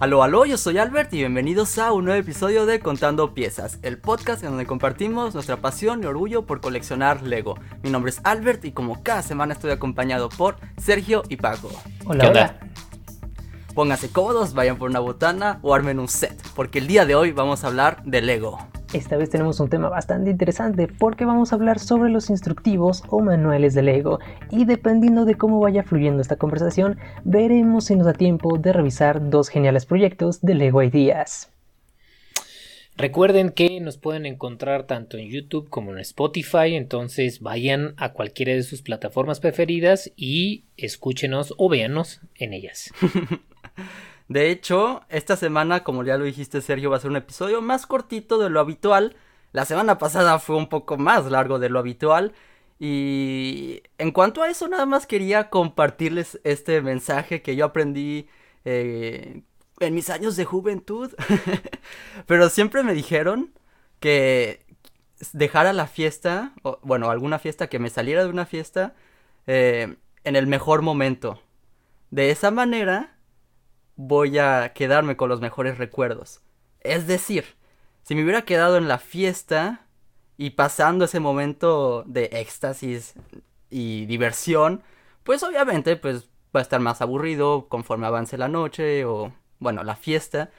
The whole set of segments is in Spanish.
Aló, aló, yo soy Albert y bienvenidos a un nuevo episodio de Contando Piezas, el podcast en donde compartimos nuestra pasión y orgullo por coleccionar Lego. Mi nombre es Albert y como cada semana estoy acompañado por Sergio y Paco. Hola, hola. Pónganse cómodos, vayan por una botana o armen un set, porque el día de hoy vamos a hablar de Lego. Esta vez tenemos un tema bastante interesante porque vamos a hablar sobre los instructivos o manuales de Lego y dependiendo de cómo vaya fluyendo esta conversación, veremos si nos da tiempo de revisar dos geniales proyectos de Lego Ideas. Recuerden que nos pueden encontrar tanto en YouTube como en Spotify, entonces vayan a cualquiera de sus plataformas preferidas y escúchenos o véanos en ellas. De hecho, esta semana, como ya lo dijiste Sergio, va a ser un episodio más cortito de lo habitual. La semana pasada fue un poco más largo de lo habitual. Y en cuanto a eso, nada más quería compartirles este mensaje que yo aprendí eh, en mis años de juventud. Pero siempre me dijeron que dejara la fiesta, o, bueno, alguna fiesta, que me saliera de una fiesta eh, en el mejor momento. De esa manera voy a quedarme con los mejores recuerdos. Es decir, si me hubiera quedado en la fiesta y pasando ese momento de éxtasis y diversión, pues obviamente pues va a estar más aburrido conforme avance la noche o bueno, la fiesta.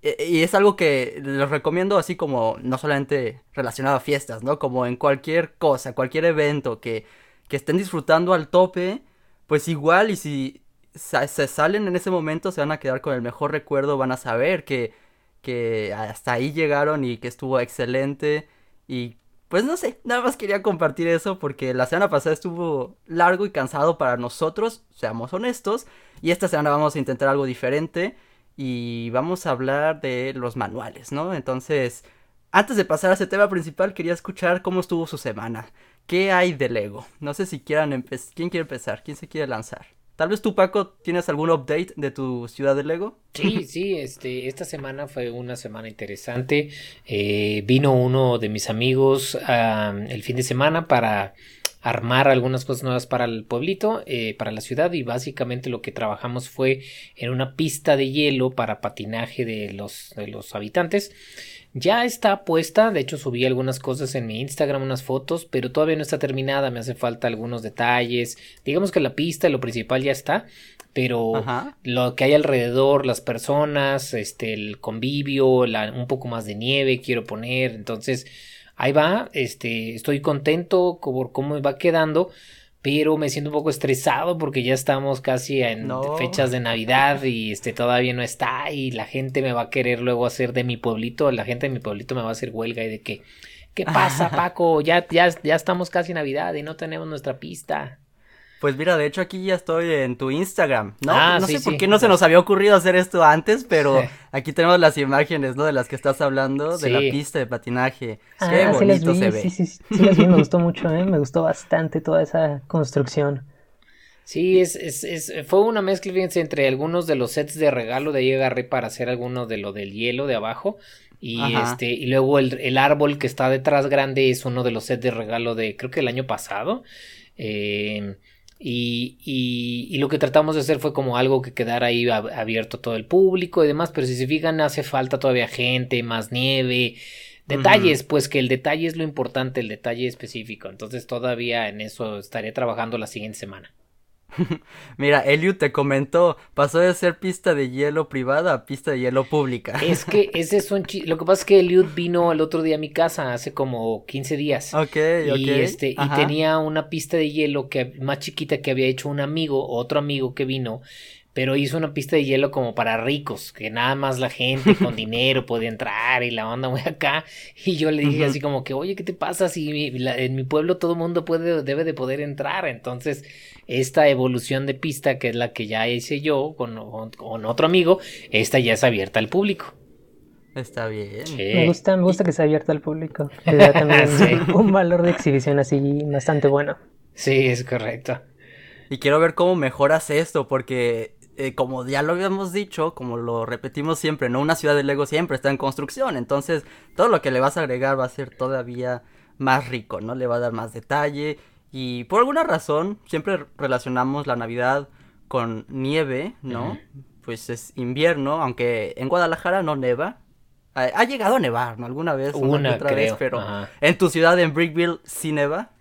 E, y es algo que les recomiendo así como no solamente relacionado a fiestas, ¿no? Como en cualquier cosa, cualquier evento que, que estén disfrutando al tope, pues igual y si se salen en ese momento, se van a quedar con el mejor recuerdo, van a saber que, que hasta ahí llegaron y que estuvo excelente. Y pues no sé, nada más quería compartir eso porque la semana pasada estuvo largo y cansado para nosotros, seamos honestos. Y esta semana vamos a intentar algo diferente y vamos a hablar de los manuales, ¿no? Entonces, antes de pasar a ese tema principal, quería escuchar cómo estuvo su semana. ¿Qué hay de Lego? No sé si quieran. ¿Quién quiere empezar? ¿Quién se quiere lanzar? Tal vez tú, Paco, tienes algún update de tu ciudad de Lego. Sí, sí, este, esta semana fue una semana interesante. Eh, vino uno de mis amigos el fin de semana para armar algunas cosas nuevas para el pueblito, eh, para la ciudad y básicamente lo que trabajamos fue en una pista de hielo para patinaje de los, de los habitantes. Ya está puesta, de hecho subí algunas cosas en mi Instagram, unas fotos, pero todavía no está terminada, me hace falta algunos detalles. Digamos que la pista, lo principal ya está, pero lo que hay alrededor, las personas, este, el convivio, un poco más de nieve quiero poner, entonces ahí va, este, estoy contento por cómo va quedando pero me siento un poco estresado porque ya estamos casi en fechas de Navidad y este todavía no está y la gente me va a querer luego hacer de mi pueblito, la gente de mi pueblito me va a hacer huelga y de que ¿qué pasa, Paco? Ya ya ya estamos casi en Navidad y no tenemos nuestra pista. Pues mira, de hecho aquí ya estoy en tu Instagram, ¿no? Ah, no sé por qué no se nos había ocurrido hacer esto antes, pero aquí tenemos las imágenes, ¿no? De las que estás hablando, de la pista de patinaje. Ah, qué bonito se ve. Sí, sí, sí, las vi, me gustó mucho, ¿eh? Me gustó bastante toda esa construcción. Sí, es, es, es, fue una mezcla, fíjense, entre algunos de los sets de regalo de ahí agarré para hacer alguno de lo del hielo de abajo. Y este, y luego el, el, árbol que está detrás grande es uno de los sets de regalo de, creo que el año pasado. Eh, y, y, lo que tratamos de hacer fue como algo que quedara ahí abierto a todo el público y demás, pero si se fijan hace falta todavía gente, más nieve, detalles, pues que el detalle es lo importante, el detalle específico, entonces todavía en eso estaré trabajando la siguiente semana. Mira, Eliud te comentó, pasó de ser pista de hielo privada a pista de hielo pública. Es que ese es un Lo que pasa es que Eliud vino el otro día a mi casa hace como 15 días. Ok, y Este, y tenía una pista de hielo que más chiquita que había hecho un amigo, otro amigo que vino pero hizo una pista de hielo como para ricos, que nada más la gente con dinero podía entrar y la onda muy acá. Y yo le dije así como que, oye, ¿qué te pasa si en mi pueblo todo el mundo puede, debe de poder entrar? Entonces, esta evolución de pista, que es la que ya hice yo con, con otro amigo, esta ya es abierta al público. Está bien. Me gusta, me gusta que sea abierta al público. Le da también un valor de exhibición así bastante bueno. Sí, es correcto. Y quiero ver cómo mejoras esto, porque eh, como ya lo habíamos dicho, como lo repetimos siempre, ¿no? Una ciudad de Lego siempre está en construcción, entonces todo lo que le vas a agregar va a ser todavía más rico, ¿no? Le va a dar más detalle y por alguna razón siempre relacionamos la Navidad con nieve, ¿no? pues es invierno, aunque en Guadalajara no neva. Ha, llegado a nevar, ¿no? Alguna vez, una, otra vez, pero en tu ciudad, en Brickville, sí neva.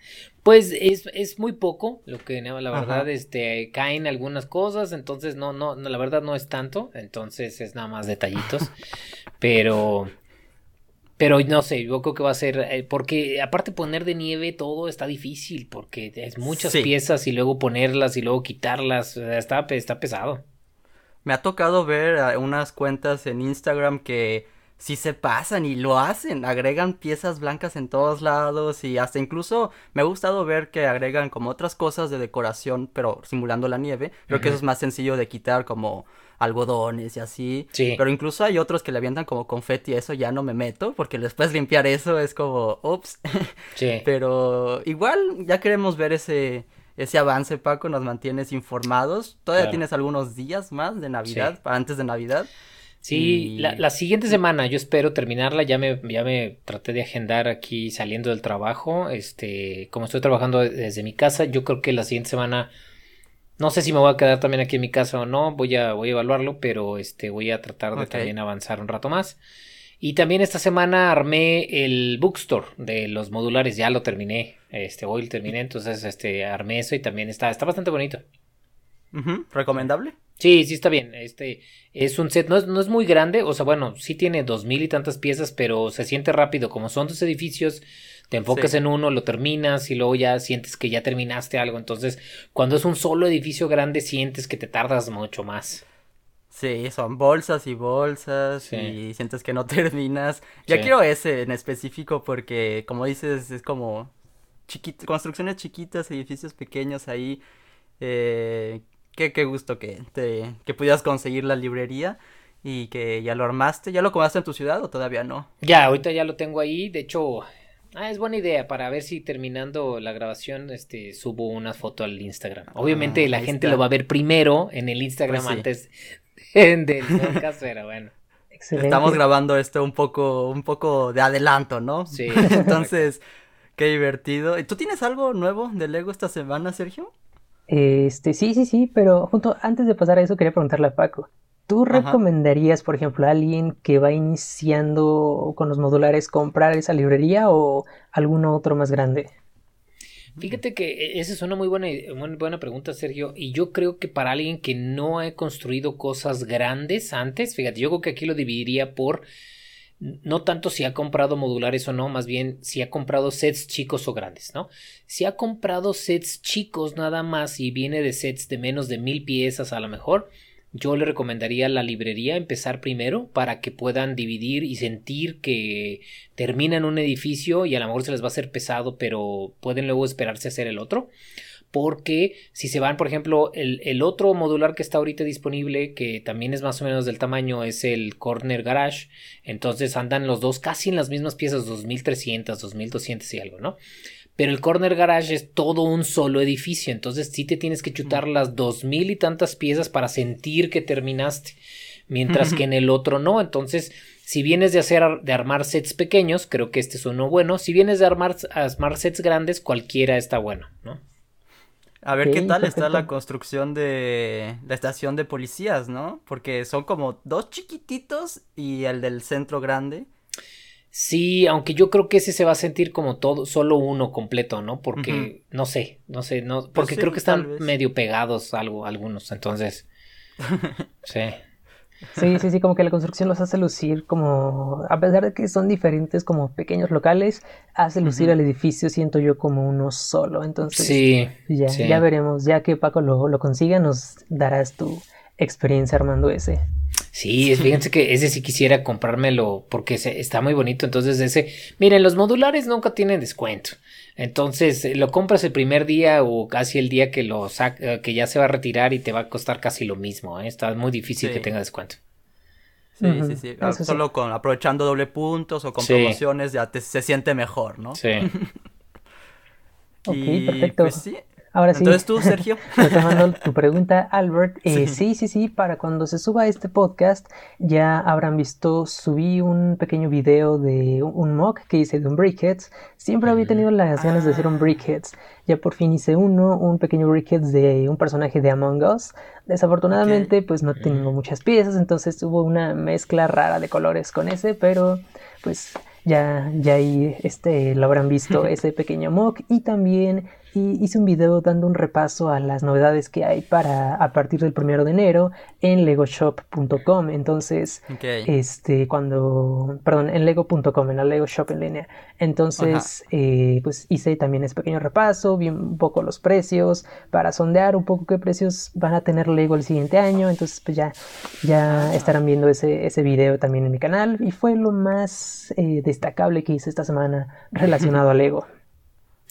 Pues es, es muy poco lo que la verdad, este, caen algunas cosas, entonces no, no, no, la verdad no es tanto, entonces es nada más detallitos, pero, pero no sé, yo creo que va a ser, eh, porque aparte poner de nieve todo está difícil, porque es muchas piezas y luego ponerlas y luego quitarlas, está, está pesado. Me ha tocado ver eh, unas cuentas en Instagram que sí se pasan y lo hacen, agregan piezas blancas en todos lados y hasta incluso me ha gustado ver que agregan como otras cosas de decoración, pero simulando la nieve. Creo que eso es más sencillo de quitar como algodones y así. Sí. Pero incluso hay otros que le avientan como confeti, eso ya no me meto, porque después limpiar eso es como, ups. Sí. Pero igual ya queremos ver ese, ese avance, Paco, nos mantienes informados. Todavía tienes algunos días más de Navidad, para antes de Navidad. Sí, la, siguiente semana yo espero terminarla, ya me, ya me traté de agendar aquí saliendo del trabajo, este, como estoy trabajando desde mi casa, yo creo que la siguiente semana, no sé si me voy a quedar también aquí en mi casa o no, voy a, voy a evaluarlo, pero este, voy a tratar de también avanzar un rato más. Y también esta semana armé el bookstore de los modulares, ya lo terminé, este, hoy lo terminé, entonces este, armé eso y también está, está bastante bonito. ¿Recomendable? Sí, sí está bien. Este es un set, no es, no es muy grande, o sea, bueno, sí tiene dos mil y tantas piezas, pero se siente rápido. Como son dos edificios, te enfocas en uno, lo terminas y luego ya sientes que ya terminaste algo. Entonces, cuando es un solo edificio grande, sientes que te tardas mucho más. Sí, son bolsas y bolsas y sientes que no terminas. Ya quiero ese en específico porque, como dices, es como construcciones chiquitas, edificios pequeños ahí. Eh, qué, qué gusto que, te, que pudieras conseguir la librería y que ya lo armaste. ¿Ya lo comaste en tu ciudad o todavía no? Ya, ahorita ya lo tengo ahí. De hecho, ah, es buena idea para ver si terminando la grabación este, subo una foto al Instagram. Obviamente ah, la gente lo va a ver primero en el Instagram pues antes del podcast, pero bueno. Estamos grabando esto un poco, un poco de adelanto, ¿no? Sí. Entonces, qué divertido. ¿Tú tienes algo nuevo de Lego esta semana, Sergio? Este, sí, sí, sí, pero junto antes de pasar a eso quería preguntarle a Paco. ¿Tú recomendarías, por ejemplo, a alguien que va iniciando con los modulares comprar esa librería o alguno otro más grande? Fíjate que e, esa es una muy buena, muy buena pregunta, Sergio. Y yo creo que para alguien que no ha construido cosas grandes antes, fíjate, yo creo que aquí lo dividiría por no tanto si ha comprado modulares o no, más bien si ha comprado sets chicos o grandes, ¿no? Si ha comprado sets chicos nada más y viene de sets de menos de mil piezas a lo mejor, yo le recomendaría la librería empezar primero para que puedan dividir y sentir que terminan un edificio y a lo mejor se les va a hacer pesado, pero pueden luego esperarse a hacer el otro porque si se van, por ejemplo, el, otro modular que está ahorita disponible, que también es más o menos del tamaño, es el Corner Garage, entonces andan los dos casi en las mismas piezas, 2300, 2200 y algo, ¿no? Pero el Corner Garage es todo un solo edificio, entonces sí te tienes que chutar las dos mil y tantas piezas para sentir que terminaste, mientras que en el otro no, entonces si vienes de hacer de armar sets pequeños, creo que este es uno bueno. Si vienes de armar, armar sets grandes, cualquiera está bueno, ¿no? A ver qué tal está la construcción de la estación de policías, ¿no? Porque son como dos chiquititos y el del centro grande. Sí, aunque yo creo que ese se va a sentir como todo, solo uno completo, ¿no? Porque, no sé, no sé, no, pues porque creo que están medio pegados algo, algunos, entonces. sí. Sí, sí, sí, como que la construcción los hace lucir como, a pesar de que son diferentes como pequeños locales, hace lucir el edificio, siento yo, como uno solo. Entonces, sí, ya, ya veremos, ya que Paco lo, lo consiga, nos darás tu experiencia armando ese. Sí, fíjense que ese sí quisiera comprármelo porque está muy bonito. Entonces, ese, miren, los modulares nunca tienen descuento. Entonces, lo compras el primer día o casi el día que lo saca, que ya se va a retirar y te va a costar casi lo mismo. ¿eh? Está muy difícil que tenga descuento. Sí, sí, sí. Ah, solo con aprovechando doble puntos o con promociones ya te, se siente mejor, ¿no? Sí. ok, perfecto. Pues sí, Ahora sí. Entonces tú, Sergio. Retomando tu pregunta, Albert. Eh, sí. sí, sí, Para cuando se suba este podcast, ya habrán visto, subí un pequeño video de un mock que hice de un Brickheads. Siempre había tenido las ganas de hacer un Brickheads. Ya por fin hice uno, un pequeño Brickheads de un personaje de Among Us. Desafortunadamente, pues no tengo muchas piezas, entonces hubo una mezcla rara de colores con ese, pero pues ya, ya ahí este, lo habrán visto ese pequeño mock y también y hice un video dando un repaso a las novedades que hay para a partir del primero de enero en legoshop.com. Entonces, este, cuando, perdón, en lego.com, en la Lego Shop en línea. Entonces, eh, pues hice también ese pequeño repaso, vi un poco los precios para sondear un poco qué precios van a tener Lego el siguiente año. Entonces, pues ya, ya estarán viendo ese, ese video también en mi canal y fue lo más eh, destacable que hice esta semana relacionado a Lego.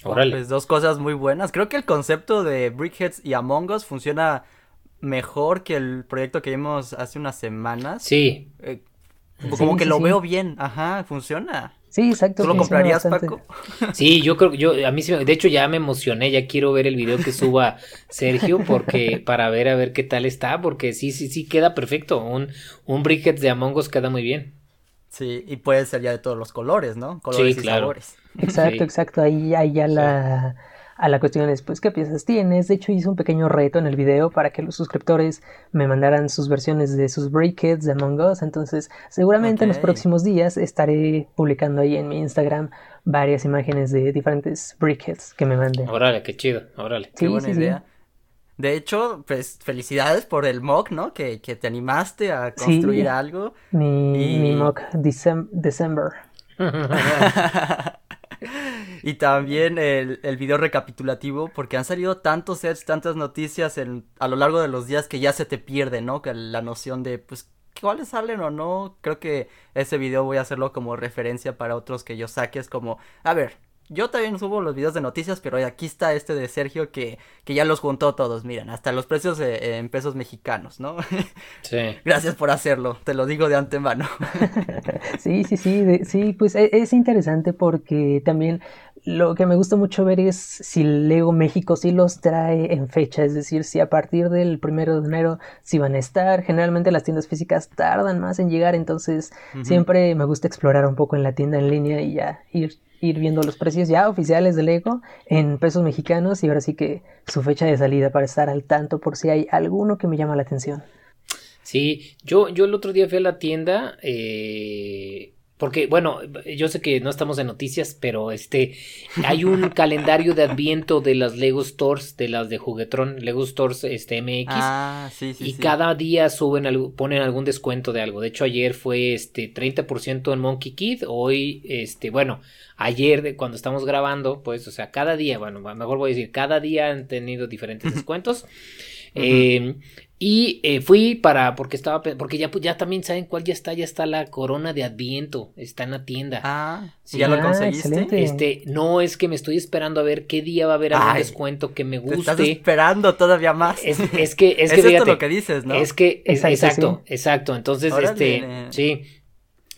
Pues dos cosas muy buenas. Creo que el concepto de Brickheads y Among Us funciona mejor que el proyecto que vimos hace unas semanas. Sí. Eh, como que lo veo bien. Ajá, funciona. Sí, exacto. ¿Tú lo comprarías, Paco? Sí, yo creo, yo, a mí sí, de hecho ya me emocioné, ya quiero ver el video que suba Sergio, porque, para ver a ver qué tal está, porque sí, sí, sí, queda perfecto, un, un Brickheads de Among Us queda muy bien. Sí, y puede ser ya de todos los colores, ¿no? Colores y sabores. Exacto, exacto. Ahí, ahí ya la, a la cuestión es, pues, ¿qué piezas tienes? De hecho, hice un pequeño reto en el video para que los suscriptores me mandaran sus versiones de sus Breakheads de Among Us. Entonces, seguramente en los próximos días estaré publicando ahí en mi Instagram varias imágenes de diferentes Breakheads que me manden. Órale, qué chido, órale. qué buena idea. De hecho, pues felicidades por el mock, ¿no? Que, te animaste a construir algo. Mi, mi mock December. y también el, el, video recapitulativo, porque han salido tantos sets, tantas noticias en, a lo largo de los días que ya se te pierde, ¿no? Que la noción de, pues, cuáles salen o no. Creo que ese video voy a hacerlo como referencia para otros que yo saque. Es como, a ver, yo también subo los videos de noticias, pero aquí está este de Sergio que, que ya los juntó todos, miren, hasta los precios eh, en pesos mexicanos, ¿no? Sí. Gracias por hacerlo, te lo digo de antemano. sí, sí, sí, sí, pues e, es interesante porque también lo que me gusta mucho ver es si Lego México sí los trae en fecha, es decir, si a partir del primero de enero sí van a estar. Generalmente las tiendas físicas tardan más en llegar, entonces siempre me gusta explorar un poco en la tienda en línea y ya ir, ir viendo los precios ya oficiales de Lego en pesos mexicanos y ahora sí que su fecha de salida para estar al tanto por si hay alguno que me llama la atención. Sí, yo, yo el otro día fui a la tienda, eh, porque, bueno, yo sé que no estamos en noticias, pero este hay un calendario de adviento de las Lego Stores, de las de Juguetron, Lego Stores este MX. Ah, sí, sí, y cada día suben ponen algún descuento de algo. De hecho, ayer fue este 30% en Monkey Kid, hoy este, bueno, ayer de cuando estamos grabando, pues, o sea, cada día, bueno, mejor voy a decir, cada día han tenido diferentes descuentos. eh, y eh, fui para, porque estaba, porque ya, ya también saben cuál ya está, ya está la corona de Adviento, está en la tienda. Ah, ¿ya lo ah, conseguiste? Este, no, es que me estoy esperando a ver qué día va a haber algún descuento que me guste. Te estás esperando todavía más. Es, es que, es, que, fíjate, lo que dices, ¿no? Es que, exacto, exacto, entonces, este, sí,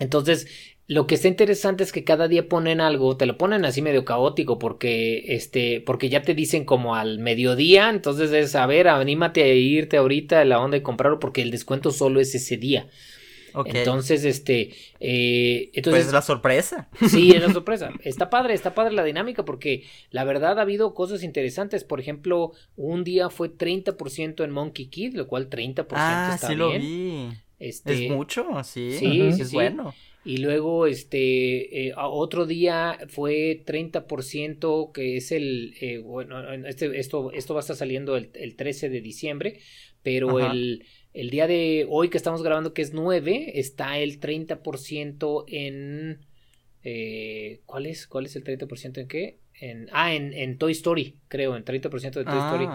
entonces, lo que está interesante es que cada día ponen algo, te lo ponen así medio caótico porque este porque ya te dicen como al mediodía, entonces es a ver, anímate a irte ahorita a la onda y comprarlo porque el descuento solo es ese día. Entonces, este, eh, entonces... Pues la sorpresa. Sí, es la sorpresa. Está padre, está padre la dinámica porque la verdad ha habido cosas interesantes. Por ejemplo, un día fue 30% en Monkey Kid, lo cual 30% ah, está sí lo vi. Este... Es mucho, sí. Sí, es bueno. Y luego, este, eh, otro día fue 30%, que es el, eh, bueno, este, esto, esto va a estar saliendo el, el 13 de diciembre, pero el, el, día de hoy que estamos grabando, que es 9, está el 30% en... Eh, ¿Cuál es? ¿Cuál es el 30% en qué? En, ah, en, en Toy Story, creo, en 30% de Toy Story.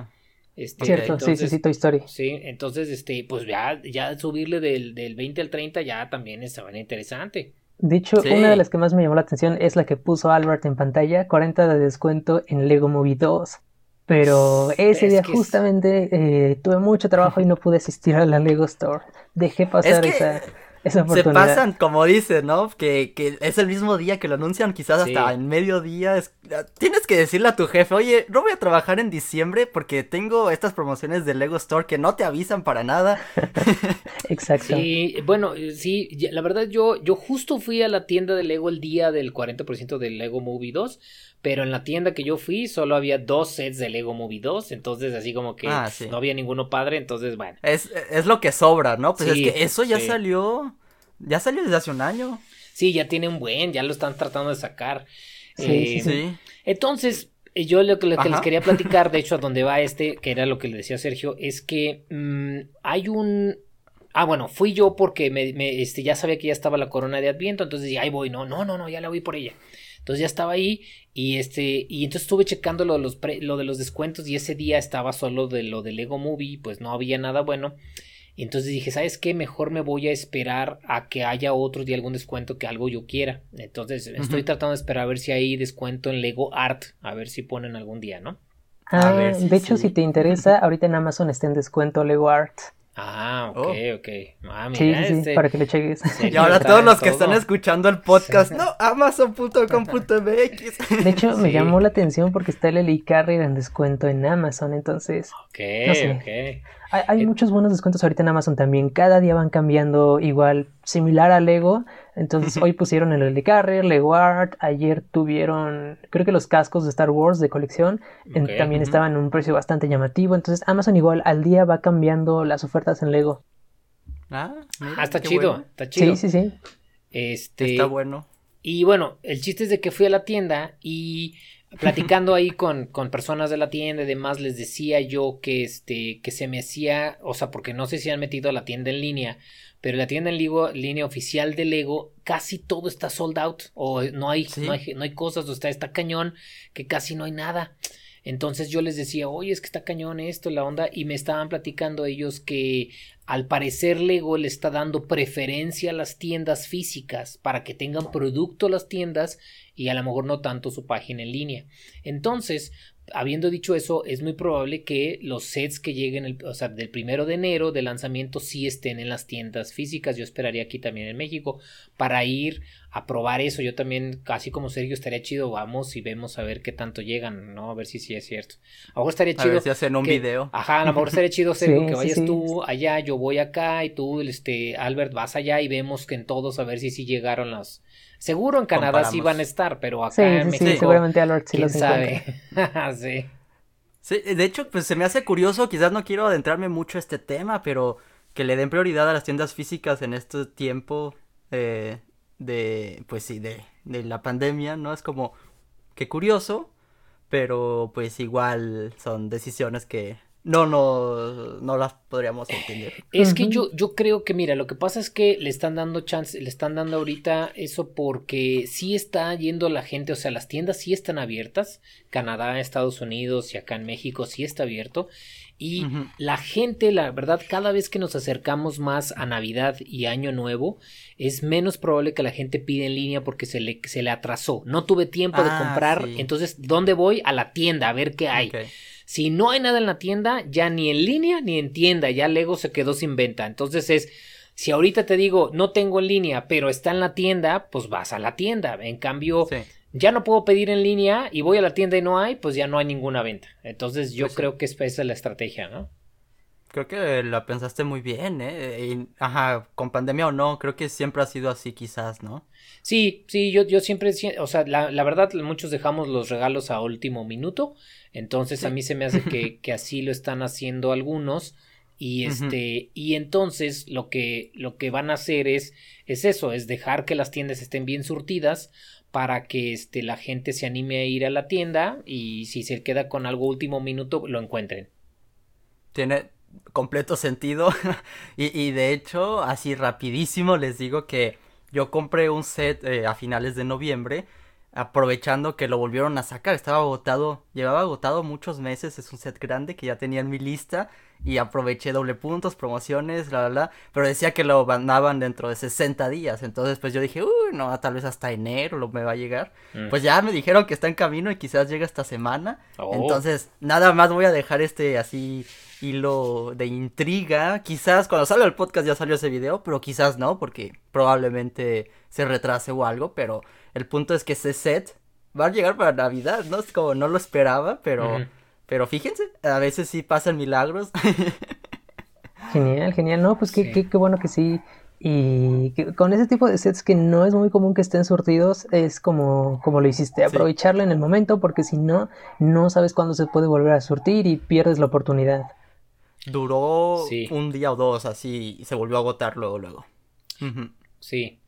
Este, Cierto, sí, sí, sí, Toy Story. Sí, entonces, este, pues ya, ya subirle del, del 20 al 30 ya también es interesante. De hecho, una de las que más me llamó la atención es la que puso Albert en pantalla, 40 de descuento en Lego Movie 2. Pero ese día justamente eh, tuve mucho trabajo y no pude asistir a la Lego Store. Dejé pasar esa, se pasan, como dices, ¿no? Que, que, es el mismo día que lo anuncian, quizás hasta en mediodía. Tienes que decirle a tu jefe, oye, no voy a trabajar en diciembre porque tengo estas promociones de Lego Store que no te avisan para nada. Exacto. Sí, bueno, sí, la verdad yo, yo justo fui a la tienda de Lego el día del 40% del Lego Movie 2 pero en la tienda que yo fui solo había dos sets de Lego Movie 2, entonces así como que ah, no había ninguno padre, entonces bueno. Es, es lo que sobra, ¿no? Pues es que eso ya salió, ya salió desde hace un año. Sí, ya tiene un buen, ya lo están tratando de sacar. Sí, sí, eh, Entonces, eh, yo lo que, les quería platicar, de hecho, a donde va este, que era lo que le decía Sergio, es que mm, hay un... Ah, bueno, fui yo porque me, este, ya sabía que ya estaba la corona de Adviento, entonces dije, ahí voy, no, no, no, no, ya la voy por ella. Entonces ya estaba ahí y este y entonces estuve checando lo de los, lo de los descuentos y ese día estaba solo de lo de Lego Movie, pues no había nada bueno. Y entonces dije, ¿sabes qué? Mejor me voy a esperar a que haya otro día algún descuento que algo yo quiera. Entonces estoy tratando de esperar a ver si hay descuento en Lego Art, a ver si ponen algún día, ¿no? Ah, de hecho, si te interesa, ahorita en Amazon está en descuento LegoArt. Ah, ok, oh. ok. Ah, sí, sí, este para que le cheques. Y ahora todos los que están escuchando el podcast, no, amazon.com.mx. De hecho, me llamó la atención porque está el Eli Carrier en descuento en Amazon, entonces. Ok, ok. Hay, muchos buenos descuentos ahorita en Amazon también. Cada día van cambiando igual, similar a Lego. Entonces hoy pusieron el Carrier, Lego Art. Ayer tuvieron, creo que los cascos de Star Wars de colección. también estaban en un precio bastante llamativo. Entonces Amazon igual al día va cambiando las ofertas en Lego. Ah, ah está chido, está chido. Sí, sí, sí. Este... Está bueno. Y bueno, el chiste es de que fui a la tienda y platicando ahí con, con, personas de la tienda y demás, les decía yo que este, que se me hacía, o sea, porque no sé si han metido a la tienda en línea, pero la tienda en línea oficial de Lego, casi todo está sold out, o no hay, no hay, no hay cosas, o está, está cañón, que casi no hay nada. Entonces yo les decía, oye, es que está cañón esto, la onda, y me estaban platicando ellos que al parecer Lego le está dando preferencia a las tiendas físicas para que tengan producto las tiendas y a lo mejor no tanto su página en línea. Entonces, habiendo dicho eso, es muy probable que los sets que lleguen, o sea, del primero de enero de lanzamiento sí estén en las tiendas físicas. Yo esperaría aquí también en México para ir a probar eso. Yo también, casi como Sergio, estaría chido. Vamos y vemos a ver qué tanto llegan, ¿no? A ver si sí es cierto. A lo mejor estaría chido. A ver si hacen un video. Ajá, a lo mejor estaría chido, Sergio, que vayas tú allá, yo voy acá y tú, este, Albert, vas allá y vemos que en todos a ver si sí llegaron las Seguro en Canadá sí van a estar, pero acá en México. Sí, seguramente a sí ¿quién sabe? sí. Sí, de hecho, pues se me hace curioso, quizás no quiero adentrarme mucho a este tema, pero que le den prioridad a las tiendas físicas en este tiempo eh, de, pues sí, de, de la pandemia, ¿no? Es como, que curioso, pero pues igual son decisiones que no, no, no las podríamos entender. Es que yo, yo creo que, mira, lo que pasa es que le están dando chance, le están dando ahorita eso porque sí está yendo la gente, o sea, las tiendas sí están abiertas, Canadá, Estados Unidos y acá en México sí está abierto. Y la gente, la verdad, cada vez que nos acercamos más a Navidad y Año Nuevo, es menos probable que la gente pida en línea porque se le, se le atrasó. No tuve tiempo de ah, comprar, entonces, ¿dónde voy? A la tienda a ver qué hay. Si no hay nada en la tienda, ya ni en línea ni en tienda, ya Lego se quedó sin venta. Entonces es, si ahorita te digo, no tengo en línea, pero está en la tienda, pues vas a la tienda. En cambio, ya no puedo pedir en línea y voy a la tienda y no hay, pues ya no hay ninguna venta. Entonces yo pues creo que esa es la estrategia, ¿no? Creo que la pensaste muy bien, ¿eh? ajá, con pandemia o no, creo que siempre ha sido así quizás, ¿no? Sí, sí, yo, yo siempre, o sea, la, la verdad, muchos dejamos los regalos a último minuto, entonces a mí se me hace que, que así lo están haciendo algunos. Y este, y entonces lo que, lo que van a hacer es, es eso, es dejar que las tiendas estén bien surtidas para que este, la gente se anime a ir a la tienda y si se queda con algo último minuto lo encuentren. Tiene completo sentido y, y, de hecho así rapidísimo les digo que yo compré un set eh, a finales de noviembre aprovechando que lo volvieron a sacar. Estaba agotado, llevaba agotado muchos meses, es un set grande que ya tenía en mi lista y aproveché doble puntos, promociones, la, la, la, pero decía que lo mandaban dentro de 60 días, entonces pues yo dije, uy, no, tal vez hasta enero lo me va a llegar, mm. pues ya me dijeron que está en camino y quizás llegue esta semana, oh. entonces nada más voy a dejar este así hilo de intriga, quizás cuando salga el podcast ya salió ese video, pero quizás no, porque probablemente se retrase o algo, pero el punto es que ese set va a llegar para Navidad, ¿no? Es como no lo esperaba, pero... Pero fíjense, a veces sí pasan milagros. Genial, genial. No, pues qué, qué, qué, bueno que sí. Y con ese tipo de sets que no es muy común que estén surtidos, es como, como lo hiciste, aprovecharlo en el momento, porque si no, no sabes cuándo se puede volver a surtir y pierdes la oportunidad. Duró un día o dos así y se volvió a agotar luego, luego. Sí.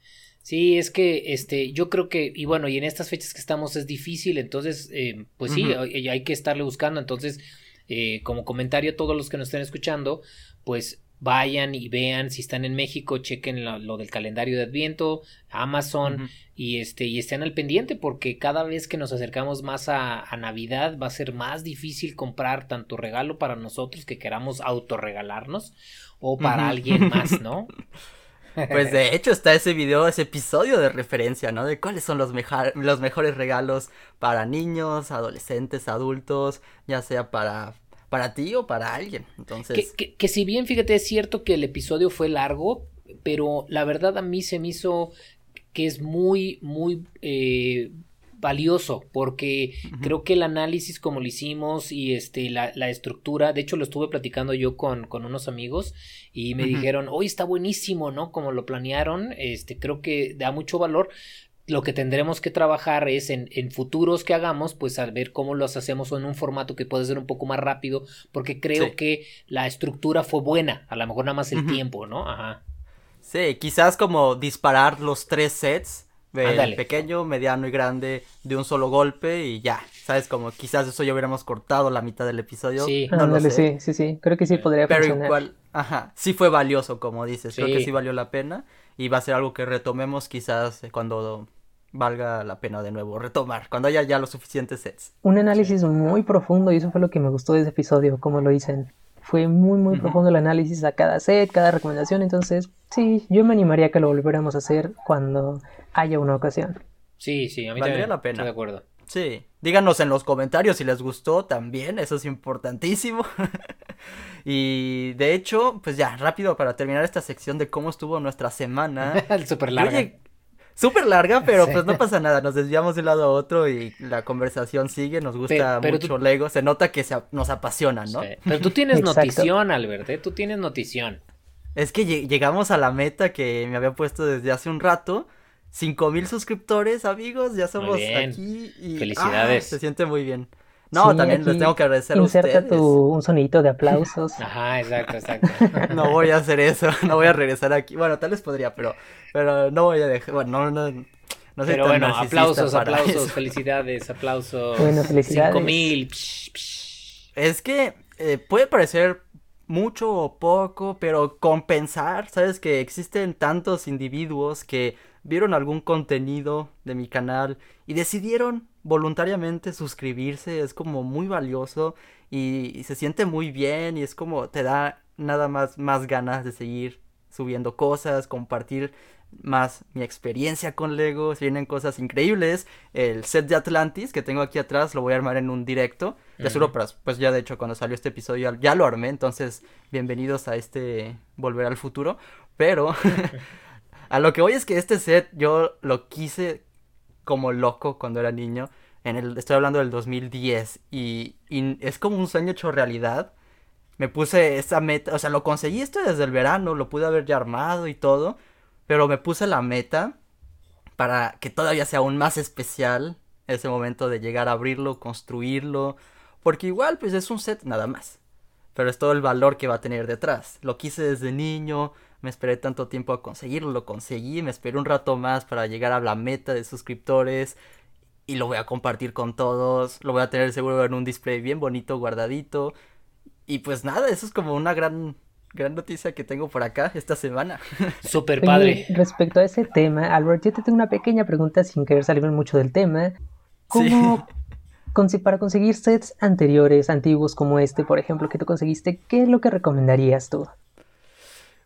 Sí, es que este, yo creo que, y bueno, y en estas fechas que estamos es difícil, entonces, eh, pues sí, hay, que estarle buscando. Entonces, eh, como comentario a todos los que nos estén escuchando, pues vayan y vean si están en México, chequen lo, del calendario de Adviento, Amazon y este y estén al pendiente porque cada vez que nos acercamos más a, a, Navidad va a ser más difícil comprar tanto regalo para nosotros que queramos autorregalarnos o para alguien más, ¿no? Pues de hecho está ese video, ese episodio de referencia, ¿no? De cuáles son los, los mejores regalos para niños, adolescentes, adultos, ya sea para, para ti o para alguien. Entonces. Que, que, si bien, fíjate, es cierto que el episodio fue largo, pero la verdad a mí se me hizo que es muy, muy eh, valioso porque creo que el análisis como lo hicimos y este la, la, estructura, de hecho lo estuve platicando yo con, con unos amigos y me dijeron, hoy está buenísimo, ¿no? Como lo planearon, este creo que da mucho valor. Lo que tendremos que trabajar es en, en futuros que hagamos, pues al ver cómo los hacemos en un formato que puede ser un poco más rápido, porque creo que la estructura fue buena, a lo mejor nada más el tiempo, ¿no? Ajá. Sí, quizás como disparar los tres sets pequeño, mediano y grande de un solo golpe y ya. ¿Sabes? Como quizás eso ya hubiéramos cortado la mitad del episodio. Sí, no sí, sí, sí. Creo que sí podría Pero funcionar. igual, ajá, sí fue valioso, como dices. Creo que sí valió la pena y va a ser algo que retomemos quizás cuando valga la pena de nuevo retomar, cuando haya ya los suficientes sets. Un análisis muy profundo y eso fue lo que me gustó de ese episodio, como lo dicen. Fue muy, muy profundo el análisis a cada set, cada recomendación. Entonces, sí, yo me animaría a que lo volviéramos a hacer cuando haya una ocasión. Sí, sí, a mí Valdría la pena. Estoy de acuerdo. Sí, díganos en los comentarios si les gustó también, eso es importantísimo. y de hecho, pues ya, rápido para terminar esta sección de cómo estuvo nuestra semana. Súper larga súper larga, pero pues no pasa nada, nos desviamos de un lado a otro y la conversación sigue, nos gusta mucho Lego, se nota que se, nos apasiona, ¿no? Pero tú tienes notición, Albert, ¿eh? tú tienes notición. Es que llegamos a la meta que me había puesto desde hace un rato. Cinco mil suscriptores, amigos, ya somos aquí y felicidades. se siente muy bien. No, también les tengo que agradecer a ustedes. Inserta tu, un sonito de aplausos. Ajá, exacto, exacto. no voy a hacer eso, no voy a regresar aquí. Bueno, tal vez podría, pero, pero no voy a dejar, bueno, no, no, no Pero bueno, aplausos, aplausos, felicidades, aplausos. Bueno, felicidades. Cinco mil. Es que eh, puede parecer mucho o poco, pero compensar, sabes que existen tantos individuos que vieron algún contenido de mi canal y decidieron voluntariamente suscribirse, es como muy valioso y, se siente muy bien y es como te da nada más más ganas de seguir subiendo cosas, compartir más mi experiencia con Lego, se vienen cosas increíbles, el set de Atlantis que tengo aquí atrás lo voy a armar en un directo, ya solo pues ya de hecho cuando salió este episodio ya lo armé, entonces bienvenidos a este Volver al Futuro, pero A lo que voy es que este set yo lo quise como loco cuando era niño. En el, estoy hablando del 2010 y, y es como un sueño hecho realidad. Me puse esa meta, o sea, lo conseguí esto desde el verano, lo pude haber ya armado y todo, pero me puse la meta para que todavía sea aún más especial ese momento de llegar a abrirlo, construirlo, porque igual pues es un set nada más, pero es todo el valor que va a tener detrás. Lo quise desde niño, me esperé tanto tiempo a conseguirlo, lo conseguí, me esperé un rato más para llegar a la meta de suscriptores y lo voy a compartir con todos, lo voy a tener seguro en un display bien bonito, guardadito. Y pues nada, eso es como una gran gran noticia que tengo por acá esta semana. Súper padre. respecto a ese tema, Albert, yo te tengo una pequeña pregunta sin querer salir mucho del tema. ¿Cómo, para conseguir sets anteriores, antiguos como este, por ejemplo, que tú conseguiste, ¿qué es lo que recomendarías tú?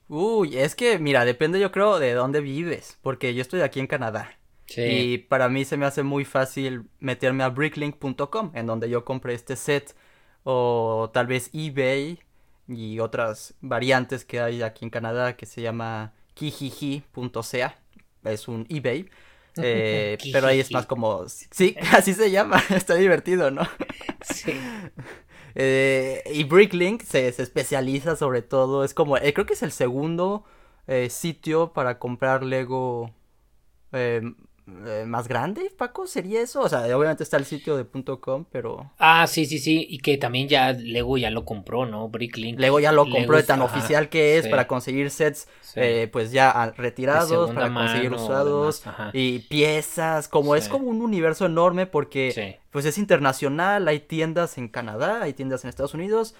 Uy, es que, mira, depende yo creo de dónde vives, porque yo estoy aquí en Canadá. Y para mí se me hace muy fácil meterme a bricklink.com, en donde yo compré este set, o tal vez eBay y otras variantes que hay aquí en Canadá que se llama kijiji.ca, es un eBay. Eh, pero ahí es más como, sí, así se llama, está divertido, ¿no? Sí. Eh, y Bricklink se, se, especializa sobre todo, es como, eh, creo que es el segundo eh, sitio para comprar Lego eh, más grande, Paco, sería eso. O sea, obviamente está el sitio de .com, pero. Ah, sí, sí, sí. Y que también ya Lego ya lo compró, ¿no? Bricklink. Lego ya lo compró, de tan oficial que es para conseguir sets, eh, pues ya retirados, para conseguir usados y piezas. Como es como un universo enorme porque, pues es internacional. Hay tiendas en Canadá, hay tiendas en Estados Unidos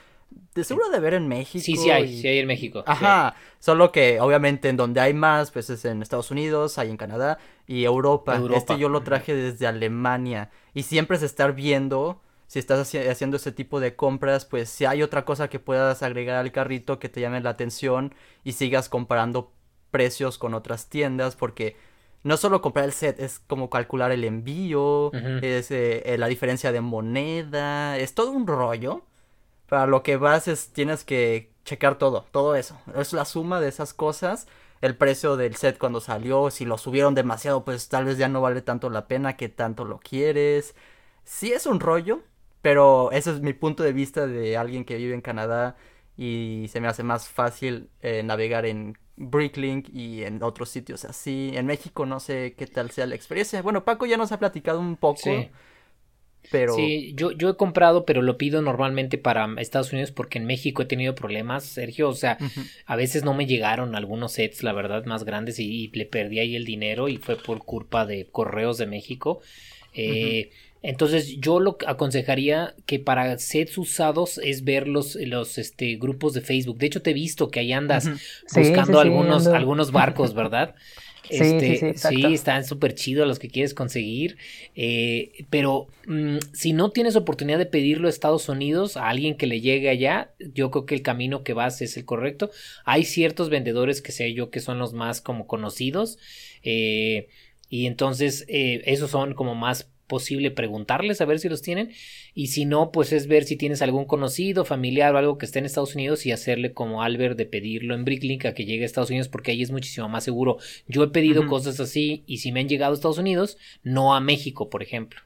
de seguro de ver en México. Sí, sí hay, sí hay en México. Ajá, solo que obviamente en donde hay más, pues es en Estados Unidos, hay en Canadá y Europa. Este yo lo traje desde Alemania y siempre es estar viendo si estás haciendo ese tipo de compras, pues si hay otra cosa que puedas agregar al carrito que te llame la atención y sigas comparando precios con otras tiendas porque no solo comprar el set, es como calcular el envío, es eh, la diferencia de moneda, es todo un rollo para lo que vas es, tienes que checar todo, todo eso. Es la suma de esas cosas. El precio del set cuando salió, si lo subieron demasiado, pues tal vez ya no vale tanto la pena que tanto lo quieres. Sí es un rollo, pero ese es mi punto de vista de alguien que vive en Canadá y se me hace más fácil eh, navegar en Bricklink y en otros sitios así. En México no sé qué tal sea la experiencia. Bueno, Paco ya nos ha platicado un poco. Pero... Sí, yo, yo he comprado, pero lo pido normalmente para Estados Unidos porque en México he tenido problemas, Sergio. O sea, a veces no me llegaron algunos sets, la verdad, más grandes y, le perdí ahí el dinero y fue por culpa de correos de México. Eh, entonces yo lo aconsejaría que para sets usados es ver los, los este, grupos de Facebook. De hecho te he visto que ahí andas buscando algunos, algunos barcos, ¿verdad? Este, sí, están súper chidos los que quieres conseguir. Eh, pero mm, si no tienes oportunidad de pedirlo a Estados Unidos, a alguien que le llegue allá, yo creo que el camino que vas es el correcto. Hay ciertos vendedores que sé yo que son los más como conocidos. Eh, y entonces eh, esos son como más posible preguntarles a ver si los tienen. Y si no pues es ver si tienes algún conocido familiar o algo que esté en Estados Unidos y hacerle como Albert de pedirlo en Bricklink a que llegue a Estados Unidos porque ahí es muchísimo más seguro. Yo he pedido cosas así y si me han llegado a Estados Unidos no a México por ejemplo.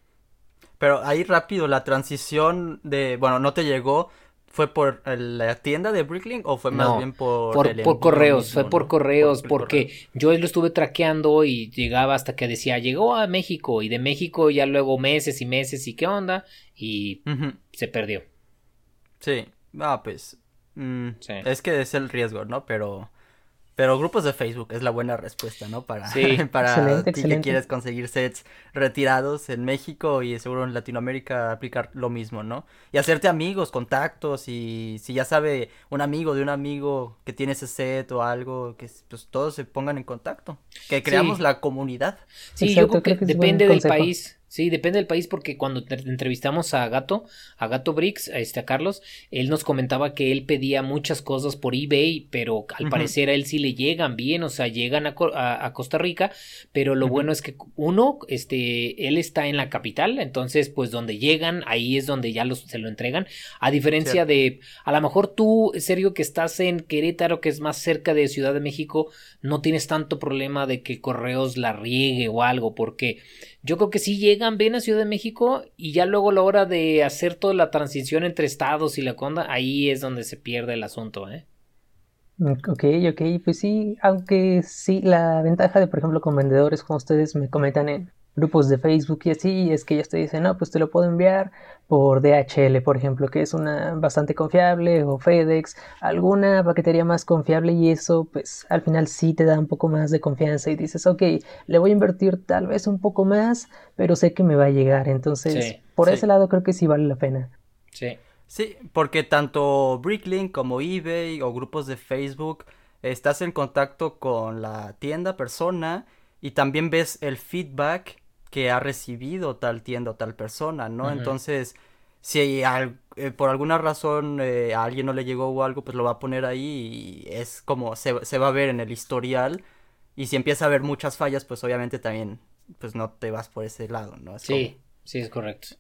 Pero ahí rápido la transición de bueno no te llegó ¿Fue por la tienda de Bricklink o fue más bien por... Por, correos, fue por correos, porque yo lo estuve traqueando y llegaba hasta que decía, llegó a México y de México ya luego meses y meses y qué onda y se perdió. Sí, ah, pues... Mm, es que es el riesgo, ¿no? Pero... Pero grupos de Facebook es la buena respuesta, ¿no? Para, para ti que quieres conseguir sets retirados en México y seguro en Latinoamérica aplicar lo mismo, ¿no? Y hacerte amigos, contactos y si ya sabe un amigo de un amigo que tiene ese set o algo, que pues todos se pongan en contacto, que creamos la comunidad. Sí, yo creo que, depende del país. Sí, depende del país porque cuando entrevistamos a Gato, a Gato Bricks, a este a Carlos, él nos comentaba que él pedía muchas cosas por eBay, pero al parecer a él sí le llegan bien, o sea, llegan a, a, Costa Rica, pero lo bueno es que uno, este, él está en la capital, entonces pues donde llegan, ahí es donde ya los, se lo entregan, a diferencia de, a lo mejor tú, Sergio, que estás en Querétaro, que es más cerca de Ciudad de México, no tienes tanto problema de que Correos la riegue o algo, porque yo creo que sí llegan bien a Ciudad de México y ya luego a la hora de hacer toda la transición entre estados y la conda, ahí es donde se pierde el asunto, ¿eh? Ok, ok, pues sí, aunque sí, la ventaja de, por ejemplo, con vendedores como ustedes me comentan en, grupos de Facebook y así, es que ellos te dicen, no, pues te lo puedo enviar por DHL, por ejemplo, que es una bastante confiable, o FedEx, alguna paquetería más confiable y eso, pues al final sí te da un poco más de confianza y dices, ok, le voy a invertir tal vez un poco más, pero sé que me va a llegar, entonces por ese lado creo que sí vale la pena. Sí. Sí, porque tanto Bricklink como eBay o grupos de Facebook estás en contacto con la tienda persona y también ves el feedback que ha recibido tal tienda o tal persona, ¿no? Entonces, si eh, por alguna razón eh, a alguien no le llegó o algo, pues lo va a poner ahí y es como se, se va a ver en el historial. Y si empieza a haber muchas fallas, pues obviamente también pues no te vas por ese lado, ¿no? sí, sí, es correcto.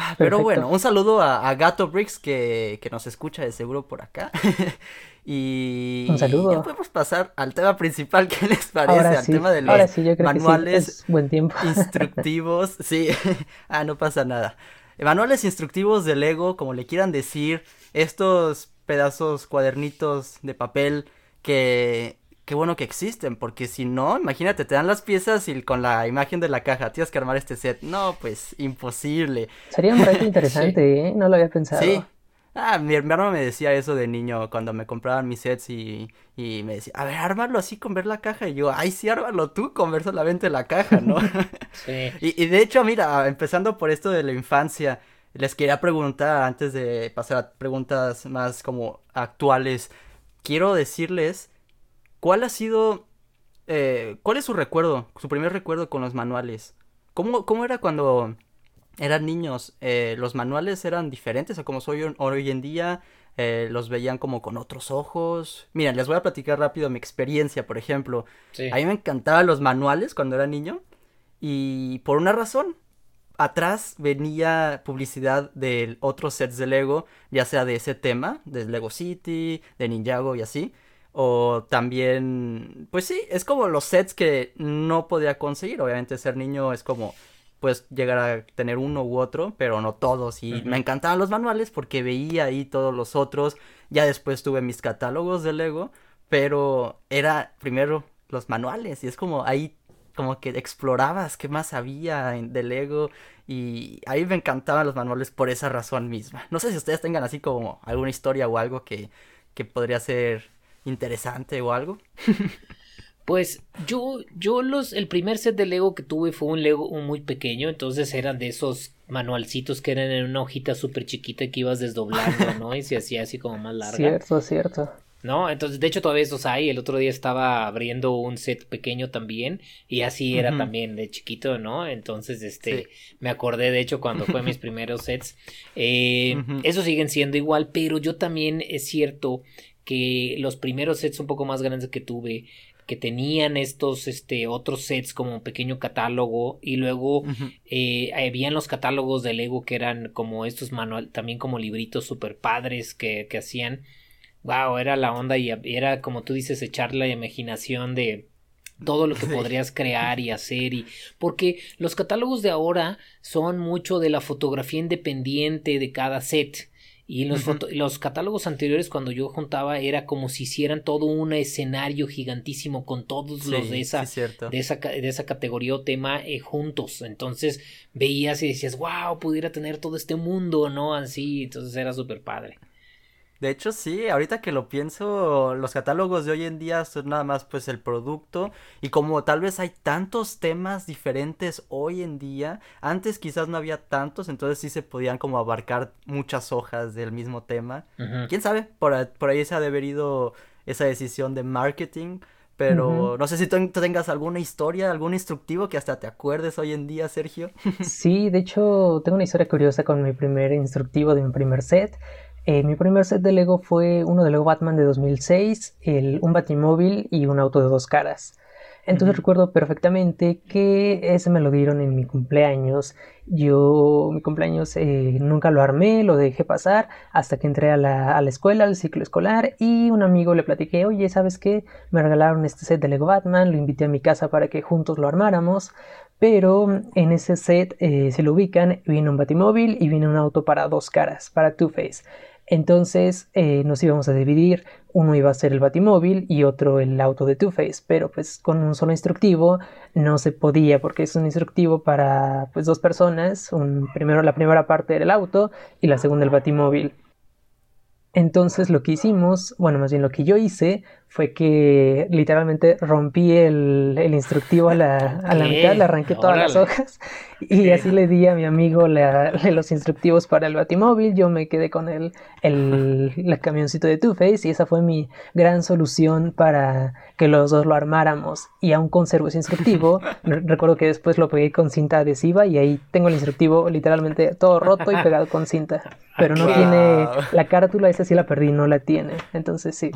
Ah, pero bueno, un saludo a, Gato Bricks que, que, nos escucha de seguro por acá. y un saludo. Ya podemos pasar al tema principal, ¿qué les parece? al tema de los manuales buen tiempo. instructivos. sí, ah, no pasa nada. Manuales instructivos de Lego, como le quieran decir, estos pedazos cuadernitos de papel que qué bueno que existen, porque si no, imagínate, te dan las piezas y con la imagen de la caja tienes que armar este set. No, pues imposible. Sería un reto interesante, ¿eh? No lo había pensado. Sí. Ah, mi hermano me decía eso de niño cuando me compraban mis sets y, y me decía, a ver, ármalo así con ver la caja. Y yo, ay, sí, ármalo tú con ver solamente la caja, ¿no? sí. y, y de hecho, mira, empezando por esto de la infancia, les quería preguntar antes de pasar a preguntas más como actuales. Quiero decirles ¿Cuál ha sido... Eh, ¿Cuál es su recuerdo? Su primer recuerdo con los manuales. ¿Cómo, cómo era cuando eran niños? Eh, ¿Los manuales eran diferentes a como soy hoy en día? Eh, ¿Los veían como con otros ojos? Miren, les voy a platicar rápido mi experiencia, por ejemplo. A mí me encantaban los manuales cuando era niño. Y por una razón, atrás venía publicidad de otros sets de Lego, ya sea de ese tema, de Lego City, de Ninjago y así. O también, pues sí, es como los sets que no podía conseguir. Obviamente ser niño es como, pues llegar a tener uno u otro, pero no todos. Y me encantaban los manuales porque veía ahí todos los otros. Ya después tuve mis catálogos de Lego, pero era primero los manuales. Y es como ahí como que explorabas qué más había de Lego y ahí me encantaban los manuales por esa razón misma. No sé si ustedes tengan así como alguna historia o algo que, que podría ser interesante o algo? Pues yo, yo los, el primer set de Lego que tuve fue un Lego muy pequeño, entonces eran de esos manualcitos que eran en una hojita súper chiquita que ibas desdoblando, ¿no? Y se hacía así como más larga. Cierto, cierto. ¿no? Entonces, de hecho, todavía esos hay. El otro día estaba abriendo un set pequeño también y así era también de chiquito, ¿no? Entonces, este, me acordé, de hecho, cuando fue mis primeros sets. Eh, Esos siguen siendo igual, pero yo también es cierto que los primeros sets un poco más grandes que tuve que tenían estos este otros sets como un pequeño catálogo y luego eh, habían los catálogos de Lego que eran como estos manual también como libritos super padres que, que hacían. Wow era la onda y era como tú dices echar la imaginación de todo lo que podrías crear y hacer y porque los catálogos de ahora son mucho de la fotografía independiente de cada set y los, los catálogos anteriores, cuando yo juntaba, era como si hicieran todo un escenario gigantísimo con todos los de esa, de esa, de esa categoría o tema eh, juntos. Entonces veías y decías, wow, pudiera tener todo este mundo, ¿no? Así, entonces era súper padre. De hecho, sí, ahorita que lo pienso, los catálogos de hoy en día son nada más pues el producto y como tal vez hay tantos temas diferentes hoy en día, antes quizás no había tantos, entonces sí se podían como abarcar muchas hojas del mismo tema. ¿Quién sabe? Por, por, ahí se ha deberido esa decisión de marketing, pero no sé si tú tengas alguna historia, algún instructivo que hasta te acuerdes hoy en día, Sergio. sí, de hecho, tengo una historia curiosa con mi primer instructivo de mi primer set. Eh, mi primer set de Lego fue uno de Lego Batman de 2006, el, un batimóvil y un auto de dos caras. Entonces recuerdo perfectamente que ese me lo dieron en mi cumpleaños. Yo, mi cumpleaños eh, nunca lo armé, lo dejé pasar hasta que entré a la, a la, escuela, al ciclo escolar, y un amigo le platiqué, oye, ¿sabes qué? Me regalaron este set de Lego Batman, lo invité a mi casa para que juntos lo armáramos. Pero en ese set, eh, se lo ubican, viene un batimóvil y viene un auto para dos caras, para Two-Face. Entonces eh, nos íbamos a dividir, uno iba a ser el batimóvil y otro el auto de Two-Face, pero pues con un solo instructivo no se podía porque es un instructivo para pues dos personas, primero la primera parte era el auto y la segunda el batimóvil. Entonces lo que hicimos, bueno más bien lo que yo hice fue que literalmente rompí el, instructivo a la, a la mitad, le arranqué todas las hojas y así le di a mi amigo los instructivos para el batimóvil, yo me quedé con el, el, camioncito de Two-Face y esa fue mi gran solución para que los dos lo armáramos. Y aún conservo ese instructivo, recuerdo que después lo pegué con cinta adhesiva y ahí tengo el instructivo literalmente todo roto y pegado con cinta, pero no tiene la carátula, esa sí la perdí, no la tiene, entonces sí.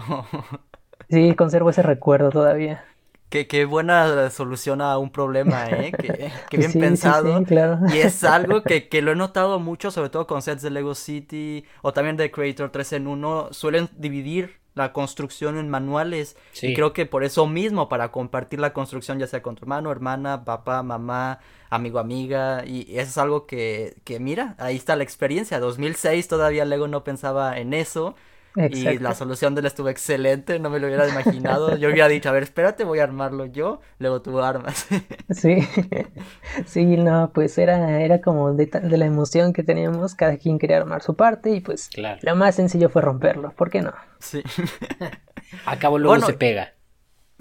Sí, conservo ese recuerdo todavía. Qué, qué buena solución a un problema, ¿eh? Qué, bien pensado. claro. Y es algo que, que, lo he notado mucho, sobre todo con sets de Lego City o también de Creator 3 en 1. Suelen dividir la construcción en manuales. Y creo que por eso mismo, para compartir la construcción, ya sea con tu hermano, hermana, papá, mamá, amigo, amiga. Y eso es algo que, que mira, ahí está la experiencia. 2006 todavía Lego no pensaba en eso. Y la solución de él estuvo excelente, no me lo hubiera imaginado. Yo hubiera dicho, a ver, espérate, voy a armarlo yo, luego tú armas. Sí, sí, no, pues era, era como de, la emoción que teníamos, cada quien quería armar su parte y pues lo más sencillo fue romperlo, ¿por qué no? Sí. A cabo luego se pega.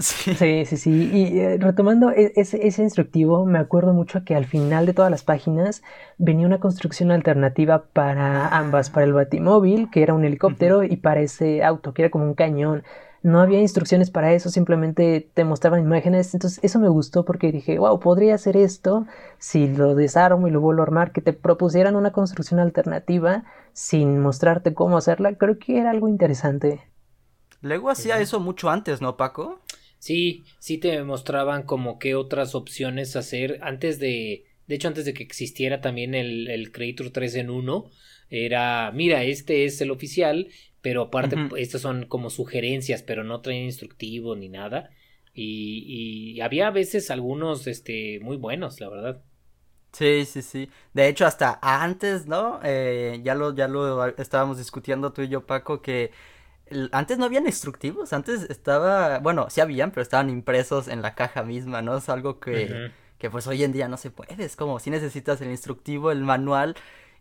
Sí, sí, sí. Y eh, retomando e, ese, ese, instructivo, me acuerdo mucho que al final de todas las páginas venía una construcción alternativa para ambas, para el batimóvil, que era un helicóptero, y para ese auto, que era como un cañón. No había instrucciones para eso, simplemente te mostraban imágenes. Entonces eso me gustó porque dije, wow, podría hacer esto si lo desarmo y lo vuelvo a armar, que te propusieran una construcción alternativa sin mostrarte cómo hacerla. Creo que era algo interesante. Lego hacía eso mucho antes, ¿no, Paco? Sí, sí te mostraban como qué otras opciones hacer antes de, de hecho antes de que existiera también el, el Creator 3 en 1, era, mira, este es el oficial, pero aparte estas son como sugerencias, pero no traen instructivo ni nada. Y, y había a veces algunos este, muy buenos, la verdad. Sí, sí, sí. De hecho, hasta antes, ¿no? Eh, ya lo, ya lo estábamos discutiendo tú y yo, Paco, que antes no habían instructivos, antes estaba, bueno, sí habían, pero estaban impresos en la caja misma, ¿no? Es algo que, que pues hoy en día no se puede, es como si necesitas el instructivo, el manual.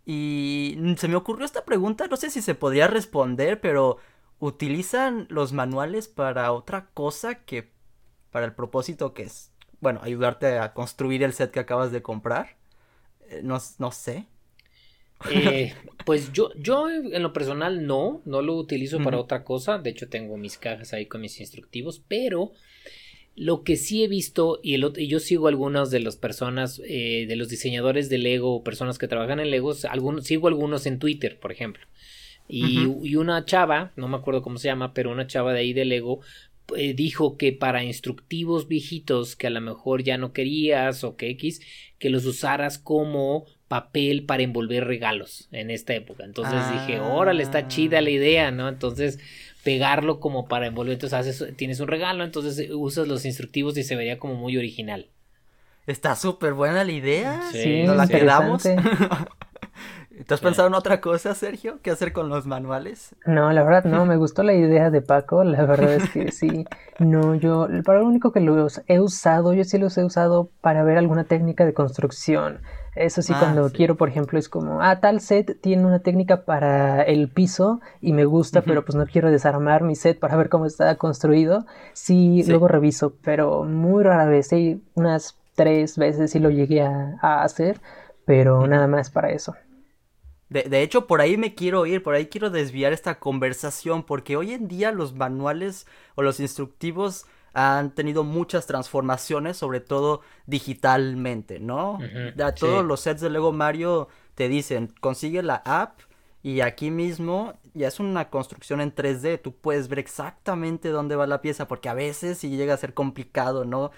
Y se me ocurrió esta pregunta, no sé si se podría responder, pero ¿utilizan los manuales para otra cosa que para el propósito que es, bueno, ayudarte a construir el set que acabas de comprar? Eh, no, no sé. Eh, pues yo, yo en lo personal no, no lo utilizo para otra cosa. De hecho, tengo mis cajas ahí con mis instructivos, pero lo que sí he visto, y, el, y yo sigo algunas de las personas, eh, de los diseñadores de Lego, personas que trabajan en Lego, algunos, sigo algunos en Twitter, por ejemplo. Y, y, una chava, no me acuerdo cómo se llama, pero una chava de ahí de Lego eh, dijo que para instructivos viejitos que a lo mejor ya no querías o que X, que los usaras como papel para envolver regalos en esta época. Entonces dije, órale, está chida la idea, ¿no? Entonces pegarlo como para envolver, entonces haces, tienes un regalo, entonces usas los instructivos y se vería como muy original. Está súper buena la idea. Sí, nos la quedamos. ¿Te has pensado en otra cosa, Sergio? ¿Qué hacer con los manuales? No, la verdad no, me gustó la idea de Paco, la verdad es que sí. No, yo, para lo único que los he usado, yo sí los he usado para ver alguna técnica de construcción. Eso sí, ah, cuando quiero, por ejemplo, es como, ah, tal set tiene una técnica para el piso y me gusta, pero pues no quiero desarmar mi set para ver cómo está construido. Sí, luego reviso, pero muy rara vez, sí, unas tres veces sí lo llegué a, hacer, pero nada más para eso. De, de, hecho, por ahí me quiero ir, por ahí quiero desviar esta conversación, porque hoy en día los manuales o los instructivos han tenido muchas transformaciones, sobre todo digitalmente, ¿no? todos los sets de Lego Mario te dicen, consigue la app y aquí mismo ya es una construcción en 3D, tú puedes ver exactamente dónde va la pieza, porque a veces sí llega a ser complicado, ¿no?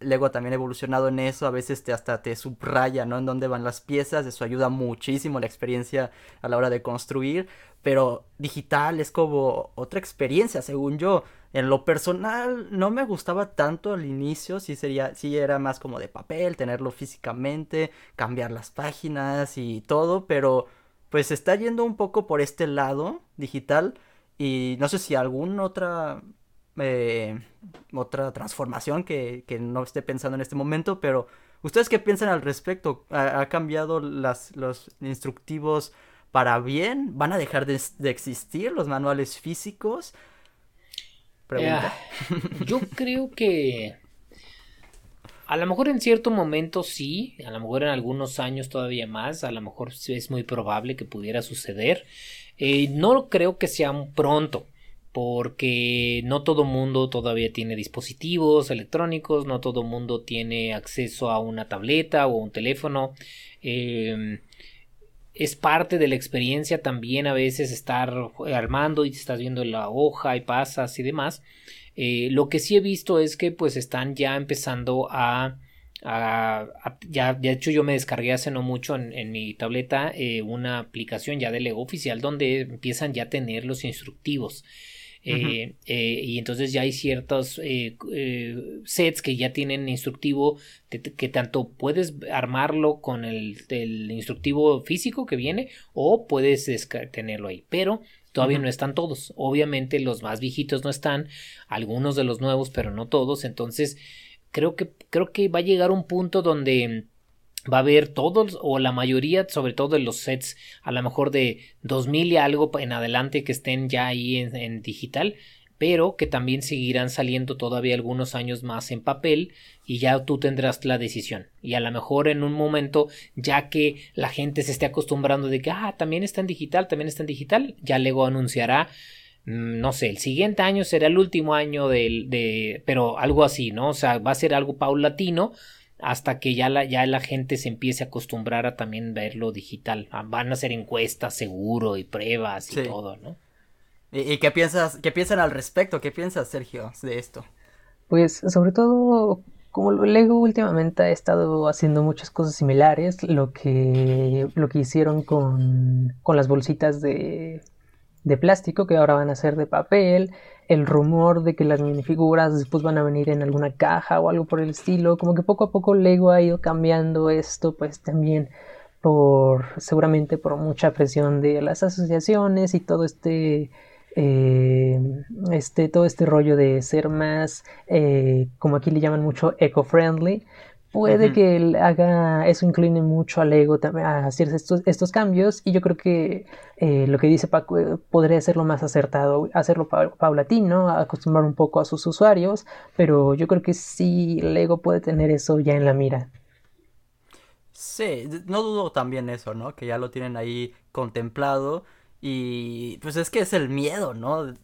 Lego también ha evolucionado en eso, a veces te hasta te subraya, ¿no? En dónde van las piezas, eso ayuda muchísimo la experiencia a la hora de construir, pero digital es como otra experiencia, según yo. En lo personal no me gustaba tanto al inicio, sí sería, sí era más como de papel, tenerlo físicamente, cambiar las páginas y todo, pero pues está yendo un poco por este lado digital y no sé si alguna otra eh, otra transformación que, que, no esté pensando en este momento, pero ¿ustedes qué piensan al respecto? ¿Ha, cambiado las, los instructivos para bien? ¿Van a dejar de, de existir los manuales físicos? Pregunta. yo creo que a lo mejor en cierto momento sí, a lo mejor en algunos años todavía más, a lo mejor es muy probable que pudiera suceder. Eh, no creo que sea pronto, porque no todo mundo todavía tiene dispositivos electrónicos, no todo mundo tiene acceso a una tableta o un teléfono. Em, es parte de la experiencia también a veces estar armando y estás viendo la hoja y pasas y demás. Eh, lo que sí he visto es que pues están ya empezando a, ya de hecho yo me descargué hace no mucho en, mi tableta eh, una aplicación ya de Lego oficial donde empiezan ya a tener los instructivos. Eh, y entonces ya hay ciertos sets que ya tienen instructivo que tanto puedes armarlo con el, el, instructivo físico que viene o puedes tenerlo ahí pero Todavía no están todos. Obviamente los más viejitos no están, algunos de los nuevos, pero no todos. Entonces, creo que, creo que va a llegar un punto donde va a haber todos o la mayoría, sobre todo en los sets, a lo mejor de 2000 y algo en adelante que estén ya ahí en digital, pero que también seguirán saliendo todavía algunos años más en papel y ya tú tendrás la decisión. Y a lo mejor en un momento, ya que la gente se esté acostumbrando de que, ah, también está en digital, también está en digital, ya luego anunciará, mm, no sé, el siguiente año será el último año del, de, pero algo así, ¿no? O sea, va a ser algo paulatino hasta que ya la, ya la gente se empiece a acostumbrar a también verlo digital. Ah, van a hacer encuestas seguro y pruebas y todo, ¿no? ¿Y, qué piensas, qué piensan al respecto? ¿Qué piensas, Sergio, de esto? Pues sobre todo, como Lego últimamente ha estado haciendo muchas cosas similares, lo que, lo que hicieron con, con las bolsitas de, de plástico que ahora van a ser de papel, el rumor de que las minifiguras después van a venir en alguna caja o algo por el estilo, como que poco a poco Lego ha ido cambiando esto, pues también por seguramente por mucha presión de las asociaciones y todo este eh, este, todo este rollo de ser más, eh, como aquí le llaman mucho, eco-friendly, puede que haga eso incline mucho al ego a hacer estos, estos cambios y yo creo que eh, lo que dice Paco podría ser lo más acertado, hacerlo paulatino, acostumbrar un poco a sus usuarios, pero yo creo que sí el ego puede tener eso ya en la mira. Sí, no dudo también eso, ¿no? Que ya lo tienen ahí contemplado y pues es que es el miedo, ¿no?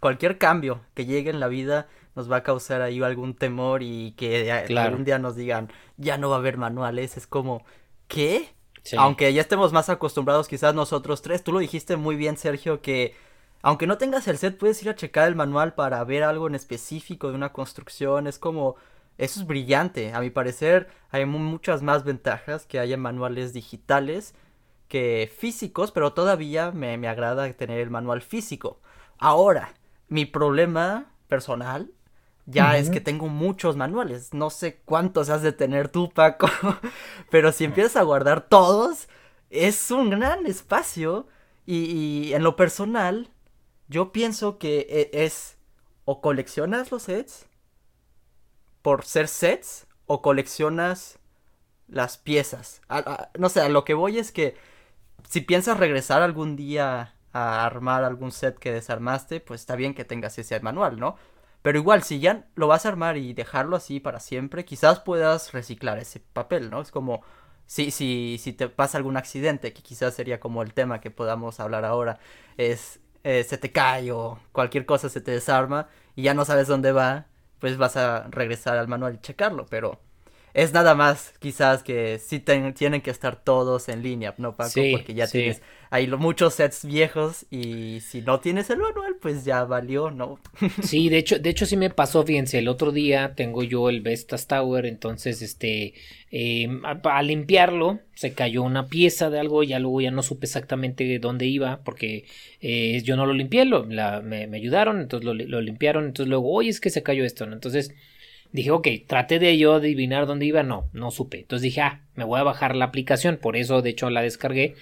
Cualquier cambio que llegue en la vida nos va a causar ahí algún temor y que algún día nos digan, ya no va a haber manuales. Es como, ¿qué? Aunque ya estemos más acostumbrados quizás nosotros tres, tú lo dijiste muy bien, Sergio, que aunque no tengas el set, puedes ir a checar el manual para ver algo en específico de una construcción. Es como, eso es brillante. A mi parecer, hay muchas más ventajas que haya manuales digitales que físicos, pero todavía me, agrada tener el manual físico. Ahora, mi problema personal ya es que tengo muchos manuales. No sé cuántos has de tener tú, Paco. Pero si empiezas a guardar todos, es un gran espacio. Y, en lo personal, yo pienso que e, es o coleccionas los sets por ser sets o coleccionas las piezas. no sé, a lo que voy es que si piensas regresar algún día a armar algún set que desarmaste, pues está bien que tengas ese manual, ¿no? Pero igual, si ya lo vas a armar y dejarlo así para siempre, quizás puedas reciclar ese papel, ¿no? Es como si, si, si te pasa algún accidente, que quizás sería como el tema que podamos hablar ahora, es eh, se te cae o cualquier cosa se te desarma y ya no sabes dónde va, pues vas a regresar al manual y checarlo, pero es nada más quizás que sí tienen que estar todos en línea, ¿no, Paco? Porque ya tienes ahí muchos sets viejos y si no tienes el manual, pues ya valió, ¿no? sí, de hecho, de hecho sí me pasó, fíjense, el otro día tengo yo el Vestas Tower, entonces, este, eh, a, limpiarlo se cayó una pieza de algo, ya luego ya no supe exactamente dónde iba porque eh, yo no lo limpié, lo, me, ayudaron, entonces lo, lo limpiaron, entonces luego, oye, es que se cayó esto, ¿no? Entonces Dije, ok, traté de yo adivinar dónde iba, no, no supe. Entonces dije, ah, me voy a bajar la aplicación, por eso de hecho la descargué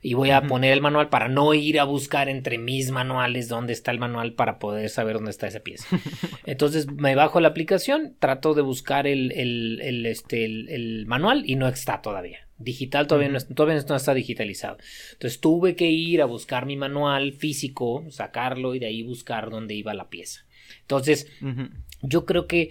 y voy a poner el manual para no ir a buscar entre mis manuales dónde está el manual para poder saber dónde está esa pieza. Entonces me bajo la aplicación, trato de buscar el, el, el este, el, manual y no está todavía. Digital todavía, no, todavía no está digitalizado. Entonces tuve que ir a buscar mi manual físico, sacarlo y de ahí buscar dónde iba la pieza. Entonces, yo creo que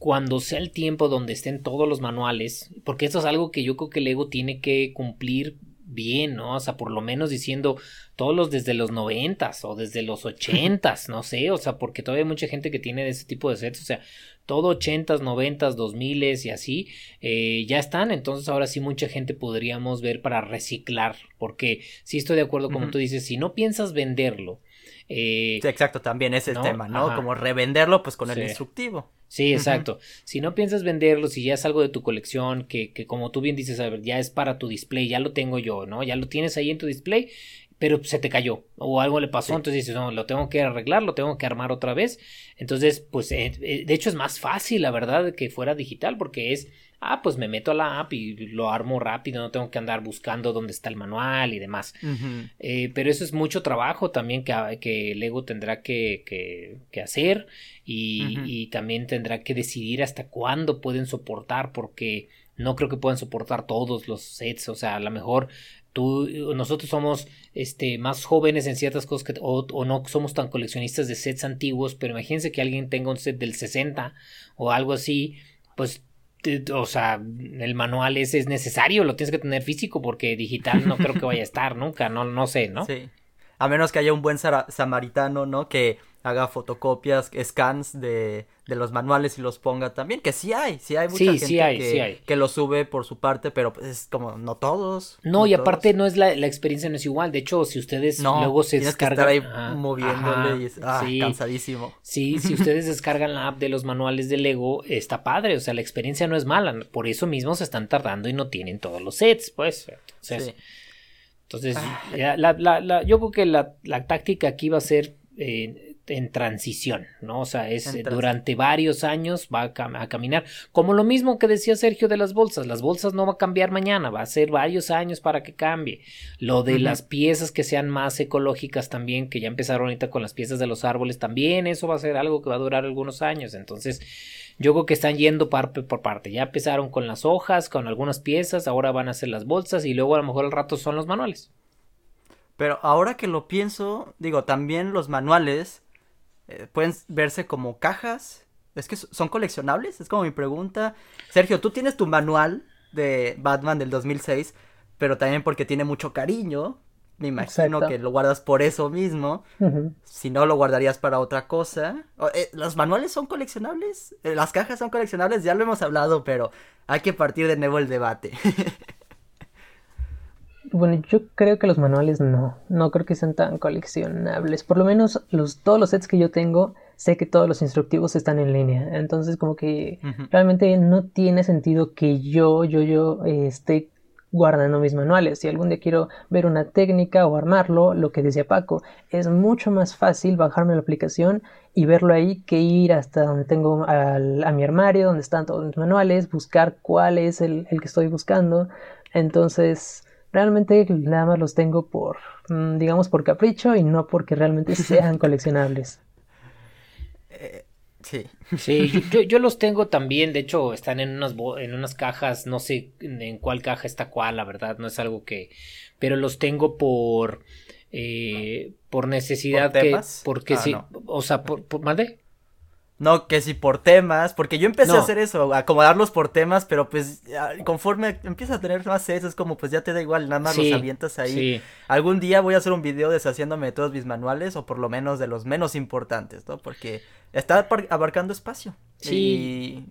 cuando sea el tiempo donde estén todos los manuales, porque esto es algo que yo creo que Lego tiene que cumplir bien, ¿no? O sea, por lo menos diciendo todos los desde los noventas o desde los ochentas, no sé, o sea, porque todavía hay mucha gente que tiene ese tipo de sets, o sea, todo ochentas, noventas, dos miles y así, eh, ya están, entonces ahora sí mucha gente podríamos ver para reciclar, porque sí estoy de acuerdo como tú dices, si no piensas venderlo, eh, sí, exacto, también ese el tema, ¿no? Como revenderlo pues con el instructivo. Sí, exacto. Si no piensas venderlo, si ya es algo de tu colección, que, que como tú bien dices, a ver, ya es para tu display, ya lo tengo yo, ¿no? Ya lo tienes ahí en tu display, pero se te cayó o algo le pasó, entonces dices, no, lo tengo que arreglar, lo tengo que armar otra vez. Entonces, pues, eh, eh, de hecho es más fácil, la verdad, que fuera digital, porque es, ah, pues me meto a la app y lo armo rápido, no tengo que andar buscando dónde está el manual y demás. Eh, pero eso es mucho trabajo también que, que Lego tendrá que, que hacer y, también tendrá que decidir hasta cuándo pueden soportar porque no creo que puedan soportar todos los sets, o sea, a lo mejor tú, nosotros somos este, más jóvenes en ciertas cosas que, o, o, no somos tan coleccionistas de sets antiguos, pero imagínense que alguien tenga un set del 60 o algo así, pues o sea, el manual ese es necesario, lo tienes que tener físico porque digital no creo que vaya a estar nunca, no, no sé, ¿no? Sí. A menos que haya un buen samaritano, ¿no? Que haga fotocopias, scans de, de, los manuales y los ponga también, que sí hay, sí hay mucha gente que, que, lo sube por su parte, pero pues, es como no todos. No, y aparte no es la, la, experiencia no es igual, de hecho, si ustedes luego se descargan que estar ahí moviéndole y ah, cansadísimo. Sí, si ustedes descargan la app de los manuales de Lego, está padre, o sea, la experiencia no es mala, por eso mismo se están tardando y no tienen todos los sets, pues. Entonces, entonces ah. la, yo creo que la, táctica aquí va a ser eh, en transición, ¿no? O sea, es eh, durante varios años va a, caminar. Como lo mismo que decía Sergio de las bolsas, las bolsas no va a cambiar mañana, va a ser varios años para que cambie. Lo de las piezas que sean más ecológicas también, que ya empezaron ahorita con las piezas de los árboles, también eso va a ser algo que va a durar algunos años. Entonces, yo creo que están yendo parte por parte. Ya empezaron con las hojas, con algunas piezas, ahora van a ser las bolsas y luego a lo mejor al rato son los manuales. Pero ahora que lo pienso, digo, también los manuales eh, pueden verse como cajas. Es que son coleccionables, es como mi pregunta. Sergio, tú tienes tu manual de Batman del 2006, pero también porque tiene mucho cariño. Me imagino que lo guardas por eso mismo. Si no, lo guardarías para otra cosa. Eh, ¿Los manuales son coleccionables? Eh, ¿Las cajas son coleccionables? Ya lo hemos hablado, pero hay que partir de nuevo el debate. Bueno, yo creo que los manuales no, no creo que sean tan coleccionables. Por lo menos los, todos los sets que yo tengo, sé que todos los instructivos están en línea. Entonces como que realmente no tiene sentido que yo, yo, yo eh, esté guardando mis manuales. Si algún día quiero ver una técnica o armarlo, lo que decía Paco, es mucho más fácil bajarme la aplicación y verlo ahí que ir hasta donde tengo al, a mi armario, donde están todos mis manuales, buscar cuál es el, el que estoy buscando. Entonces realmente nada más los tengo por, mm, digamos, por capricho y no porque realmente sean coleccionables. Eh, sí. Sí, yo, los tengo también, de hecho están en unas, en unas cajas, no sé en cuál caja está cuál, la verdad, no es algo que... Pero los tengo por... Eh, por necesidad que... Porque ah, sí, o sea, por, por no, que si por temas, porque yo empecé a hacer eso, acomodarlos por temas, pero pues conforme empieza a tener más eso, es como pues ya te da igual, nada más los avientas ahí. Algún día voy a hacer un video deshaciéndome de todos mis manuales, o por lo menos de los menos importantes, ¿no? Porque está abarcando espacio. Sí.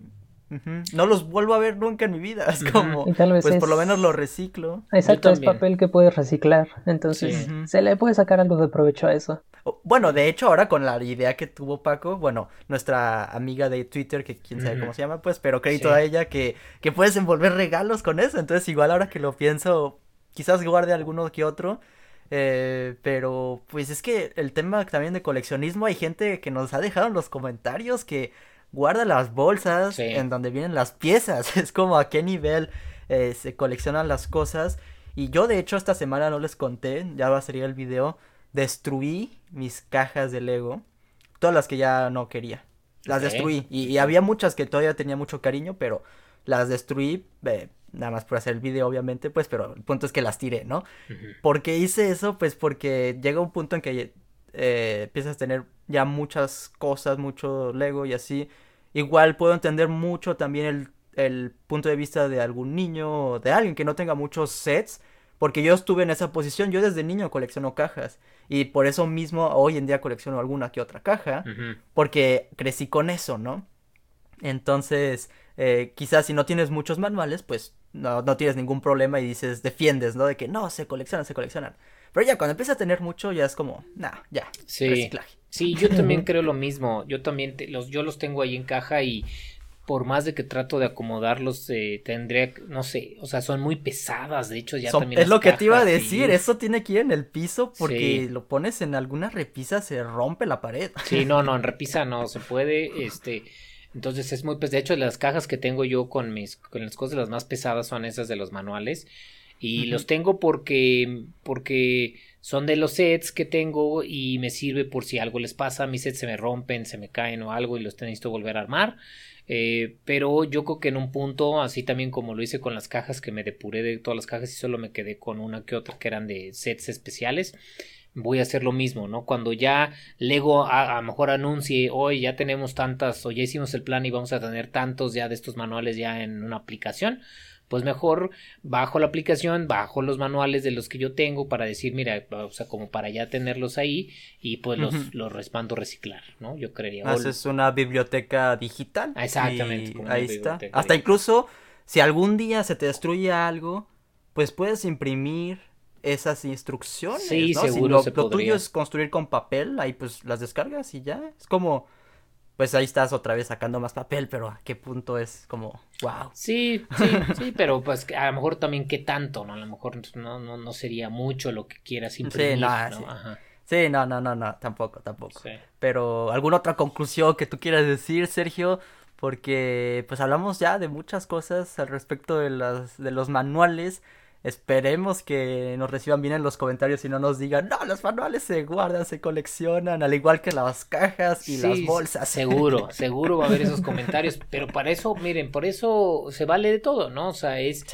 No los vuelvo a ver nunca en mi vida. Es como, pues por lo menos lo reciclo. Exacto, es papel que puedes reciclar. Entonces, se le puede sacar algo de provecho a eso. Bueno, de hecho, ahora con la idea que tuvo Paco, bueno, nuestra amiga de Twitter, que quién sabe cómo se llama, pues, pero crédito a ella que, que puedes envolver regalos con eso. Entonces, igual ahora que lo pienso, quizás guarde alguno que otro. Eh, pero pues es que el tema también de coleccionismo, hay gente que nos ha dejado en los comentarios que guarda las bolsas en donde vienen las piezas. Es como a qué nivel eh, se coleccionan las cosas. Y yo de hecho esta semana no les conté, ya va a salir el video destruí mis cajas de Lego, todas las que ya no quería. Las destruí y, había muchas que todavía tenía mucho cariño, pero las destruí, nada más por hacer el video obviamente, pues, pero el punto es que las tiré, ¿no? ¿Por qué hice eso? Pues porque llega un punto en que eh, empiezas a tener ya muchas cosas, mucho Lego y así, igual puedo entender mucho también el, el punto de vista de algún niño o de alguien que no tenga muchos sets, porque yo estuve en esa posición, yo desde niño colecciono cajas y por eso mismo hoy en día colecciono alguna que otra caja, porque crecí con eso, ¿no? Entonces, eh, quizás si no tienes muchos manuales, pues no, no tienes ningún problema y dices, defiendes, ¿no? De que no, se coleccionan, se coleccionan. Pero ya cuando empieza a tener mucho, ya es como, nah, ya, sí. reciclaje. Sí, yo también creo lo mismo. Yo también los, yo los tengo ahí en caja y por más de que trato de acomodarlos, eh, tendría, no sé, o sea, son muy pesadas, de hecho ya también. Es lo que te iba a decir, eso tiene que ir en el piso porque lo pones en alguna repisa, se rompe la pared. Sí, no, no, en repisa no se puede, este, entonces es muy, pues de hecho las cajas que tengo yo con mis, con las cosas las más pesadas son esas de los manuales y los tengo porque, porque son de los sets que tengo y me sirve por si algo les pasa, mis sets se me rompen, se me caen o algo y los necesito volver a armar. Eh, pero yo creo que en un punto, así también como lo hice con las cajas, que me depuré de todas las cajas y solo me quedé con una que otra que eran de sets especiales, voy a hacer lo mismo, ¿no? Cuando ya Lego a, lo mejor anuncie, hoy ya tenemos tantas, o ya hicimos el plan y vamos a tener tantos ya de estos manuales ya en una aplicación, pues mejor bajo la aplicación, bajo los manuales de los que yo tengo para decir, mira, o sea, como para ya tenerlos ahí y pues los, los respando reciclar, ¿no? Yo creería. Haces una biblioteca digital. Ah, exactamente. ahí está. Hasta incluso si algún día se te destruye algo, pues puedes imprimir esas instrucciones. Sí, ¿no? seguro. Si lo, lo tuyo es construir con papel, ahí pues las descargas y ya. Es como pues ahí estás otra vez sacando más papel, pero a qué punto es como, wow. Sí, sí, sí, pero pues a lo mejor también qué tanto, ¿no? A lo mejor no, no, no sería mucho lo que quieras imprimir, sí, no, Sí. sí, no, no, no, no, tampoco, tampoco. Pero, ¿alguna otra conclusión que tú quieras decir, Sergio? Porque, pues hablamos ya de muchas cosas al respecto de, las, de los manuales Esperemos que nos reciban bien en los comentarios y no nos digan, no, los manuales se guardan, se coleccionan, al igual que las cajas y las bolsas. Seguro, seguro va a haber esos comentarios, pero para eso, miren, por eso se vale de todo, ¿no? O sea, es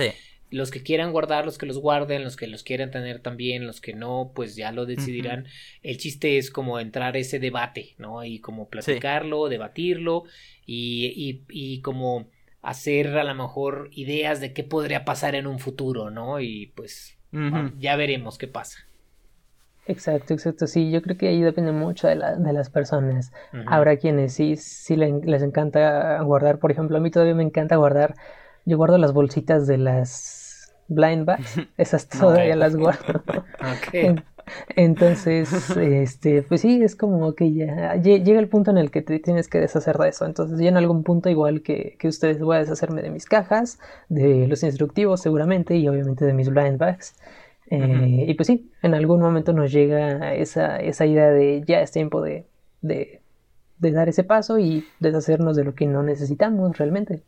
los que quieran guardar, los que los guarden, los que los quieran tener también, los que no, pues ya lo decidirán. El chiste es como entrar ese debate, ¿no? Y como platicarlo, debatirlo y, y, y como hacer a lo mejor ideas de qué podría pasar en un futuro, ¿no? Y pues ya veremos qué pasa. Exacto, exacto. Sí, yo creo que ahí depende mucho de, la, de las personas. Habrá quienes sí, sí les encanta guardar. Por ejemplo, a mí todavía me encanta guardar. Yo guardo las bolsitas de las blind bags. Esas todavía las guardo. okay. Entonces, este, pues sí, es como que ya llega el punto en el que te tienes que deshacer de eso. Entonces, ya en algún punto, igual que, que ustedes, voy a deshacerme de mis cajas, de los instructivos seguramente, y obviamente de mis blind bags. Eh, y pues sí, en algún momento nos llega esa, esa idea de ya es tiempo de, de, de dar ese paso y deshacernos de lo que no necesitamos realmente.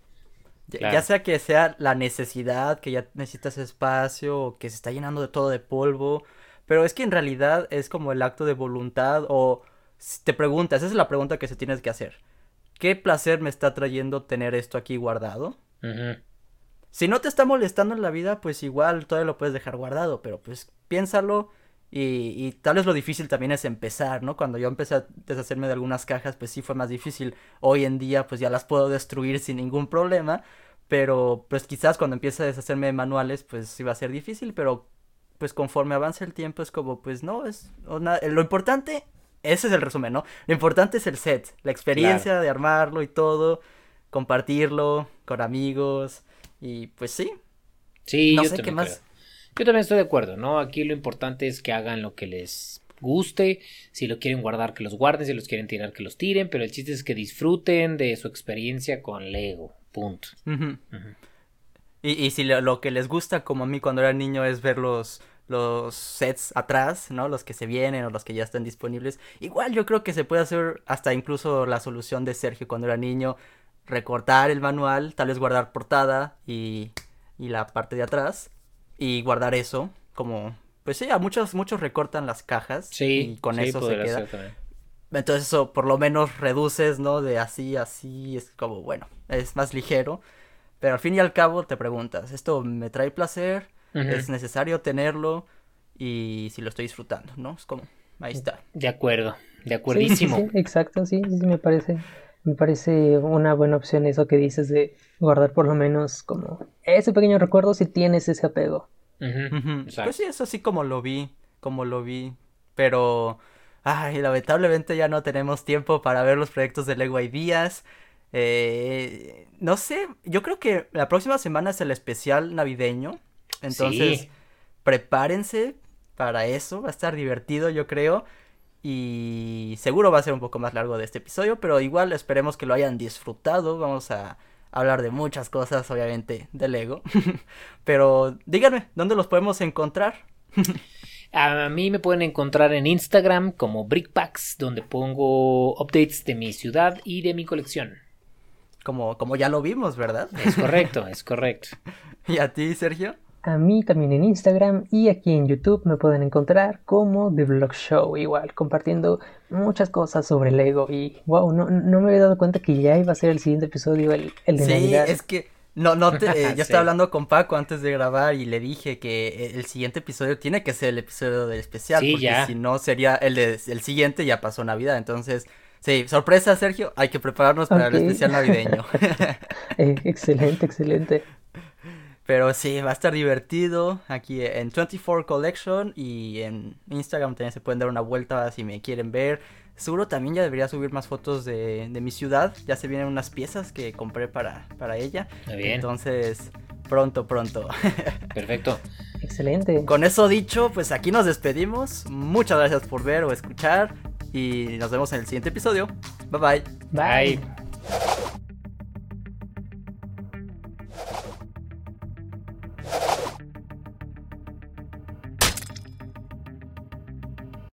Ya sea que sea la necesidad, que ya necesitas espacio, o que se está llenando de todo de polvo, pero es que en realidad es como el acto de voluntad o te preguntas, esa es la pregunta que se tienes que hacer. ¿Qué placer me está trayendo tener esto aquí guardado? Si no te está molestando en la vida, pues igual todavía lo puedes dejar guardado, pero pues piénsalo y, y, tal vez lo difícil también es empezar, ¿no? Cuando yo empecé a deshacerme de algunas cajas, pues sí fue más difícil. Hoy en día, pues ya las puedo destruir sin ningún problema, pero pues quizás cuando empiece a deshacerme de manuales, pues sí va a ser difícil, pero pues conforme avanza el tiempo es como, pues no, es lo importante, ese es el resumen, ¿no? Lo importante es el set, la experiencia de armarlo y todo, compartirlo con amigos y pues sí. Sí, no sé qué más. Yo también estoy de acuerdo, ¿no? Aquí lo importante es que hagan lo que les guste, si lo quieren guardar que los guarden, si los quieren tirar que los tiren, pero el chiste es que disfruten de su experiencia con Lego, punto. Y, y si lo, que les gusta, como a mí cuando era niño, es ver los, los sets atrás, ¿no? Los que se vienen o los que ya están disponibles. Igual yo creo que se puede hacer hasta incluso la solución de Sergio cuando era niño. Recortar el manual, tal vez guardar portada y, y la parte de atrás. Y guardar eso como... Pues sí, a muchos, muchos recortan las cajas. Sí, y con eso se queda. Entonces eso por lo menos reduces, ¿no? De así, así, es como, bueno, es más ligero. Pero al fin y al cabo te preguntas, ¿esto me trae placer? ¿Es necesario tenerlo? Y si lo estoy disfrutando, ¿no? Es como... ahí está. De acuerdo, de acuerdísimo. Sí, sí, exacto, sí, sí, me parece. Me parece una buena opción eso que dices de guardar por lo menos como ese pequeño recuerdo si tienes ese apego. Pues sí, es así como lo vi, como lo vi. Pero, ay, lamentablemente ya no tenemos tiempo para ver los proyectos de Lego Ideas. Eh, no sé, yo creo que la próxima semana es el especial navideño. Entonces, prepárense para eso. Va a estar divertido, yo creo. Y seguro va a ser un poco más largo de este episodio, pero igual esperemos que lo hayan disfrutado. Vamos a hablar de muchas cosas, obviamente, de Lego. pero díganme, ¿dónde los podemos encontrar? A mí me pueden encontrar en Instagram como Brickpacks, donde pongo updates de mi ciudad y de mi colección. Como, como ya lo vimos, ¿verdad? Es correcto, es correcto. ¿Y a ti, Sergio? A mí también en Instagram y aquí en YouTube me pueden encontrar como The Vlog Show, igual, compartiendo muchas cosas sobre Lego. Y wow, no, no me había dado cuenta que ya iba a ser el siguiente episodio, el, el de sí, es que no, no te, eh, yo estaba hablando con Paco antes de grabar y le dije que el siguiente episodio tiene que ser el episodio del especial, porque si no sería el de, el siguiente ya pasó Navidad, entonces sí, sorpresa Sergio, hay que prepararnos para el especial navideño. Eh, excelente, excelente. Pero sí, va a estar divertido aquí en 24 Collection y en Instagram también se pueden dar una vuelta si me quieren ver. Seguro también ya debería subir más fotos de, mi ciudad. Ya se vienen unas piezas que compré para, para ella. bien. Entonces, pronto, pronto. Perfecto. Excelente. Con eso dicho, pues aquí nos despedimos. Muchas gracias por ver o escuchar. Y nos vemos en el siguiente episodio. Bye bye. Bye.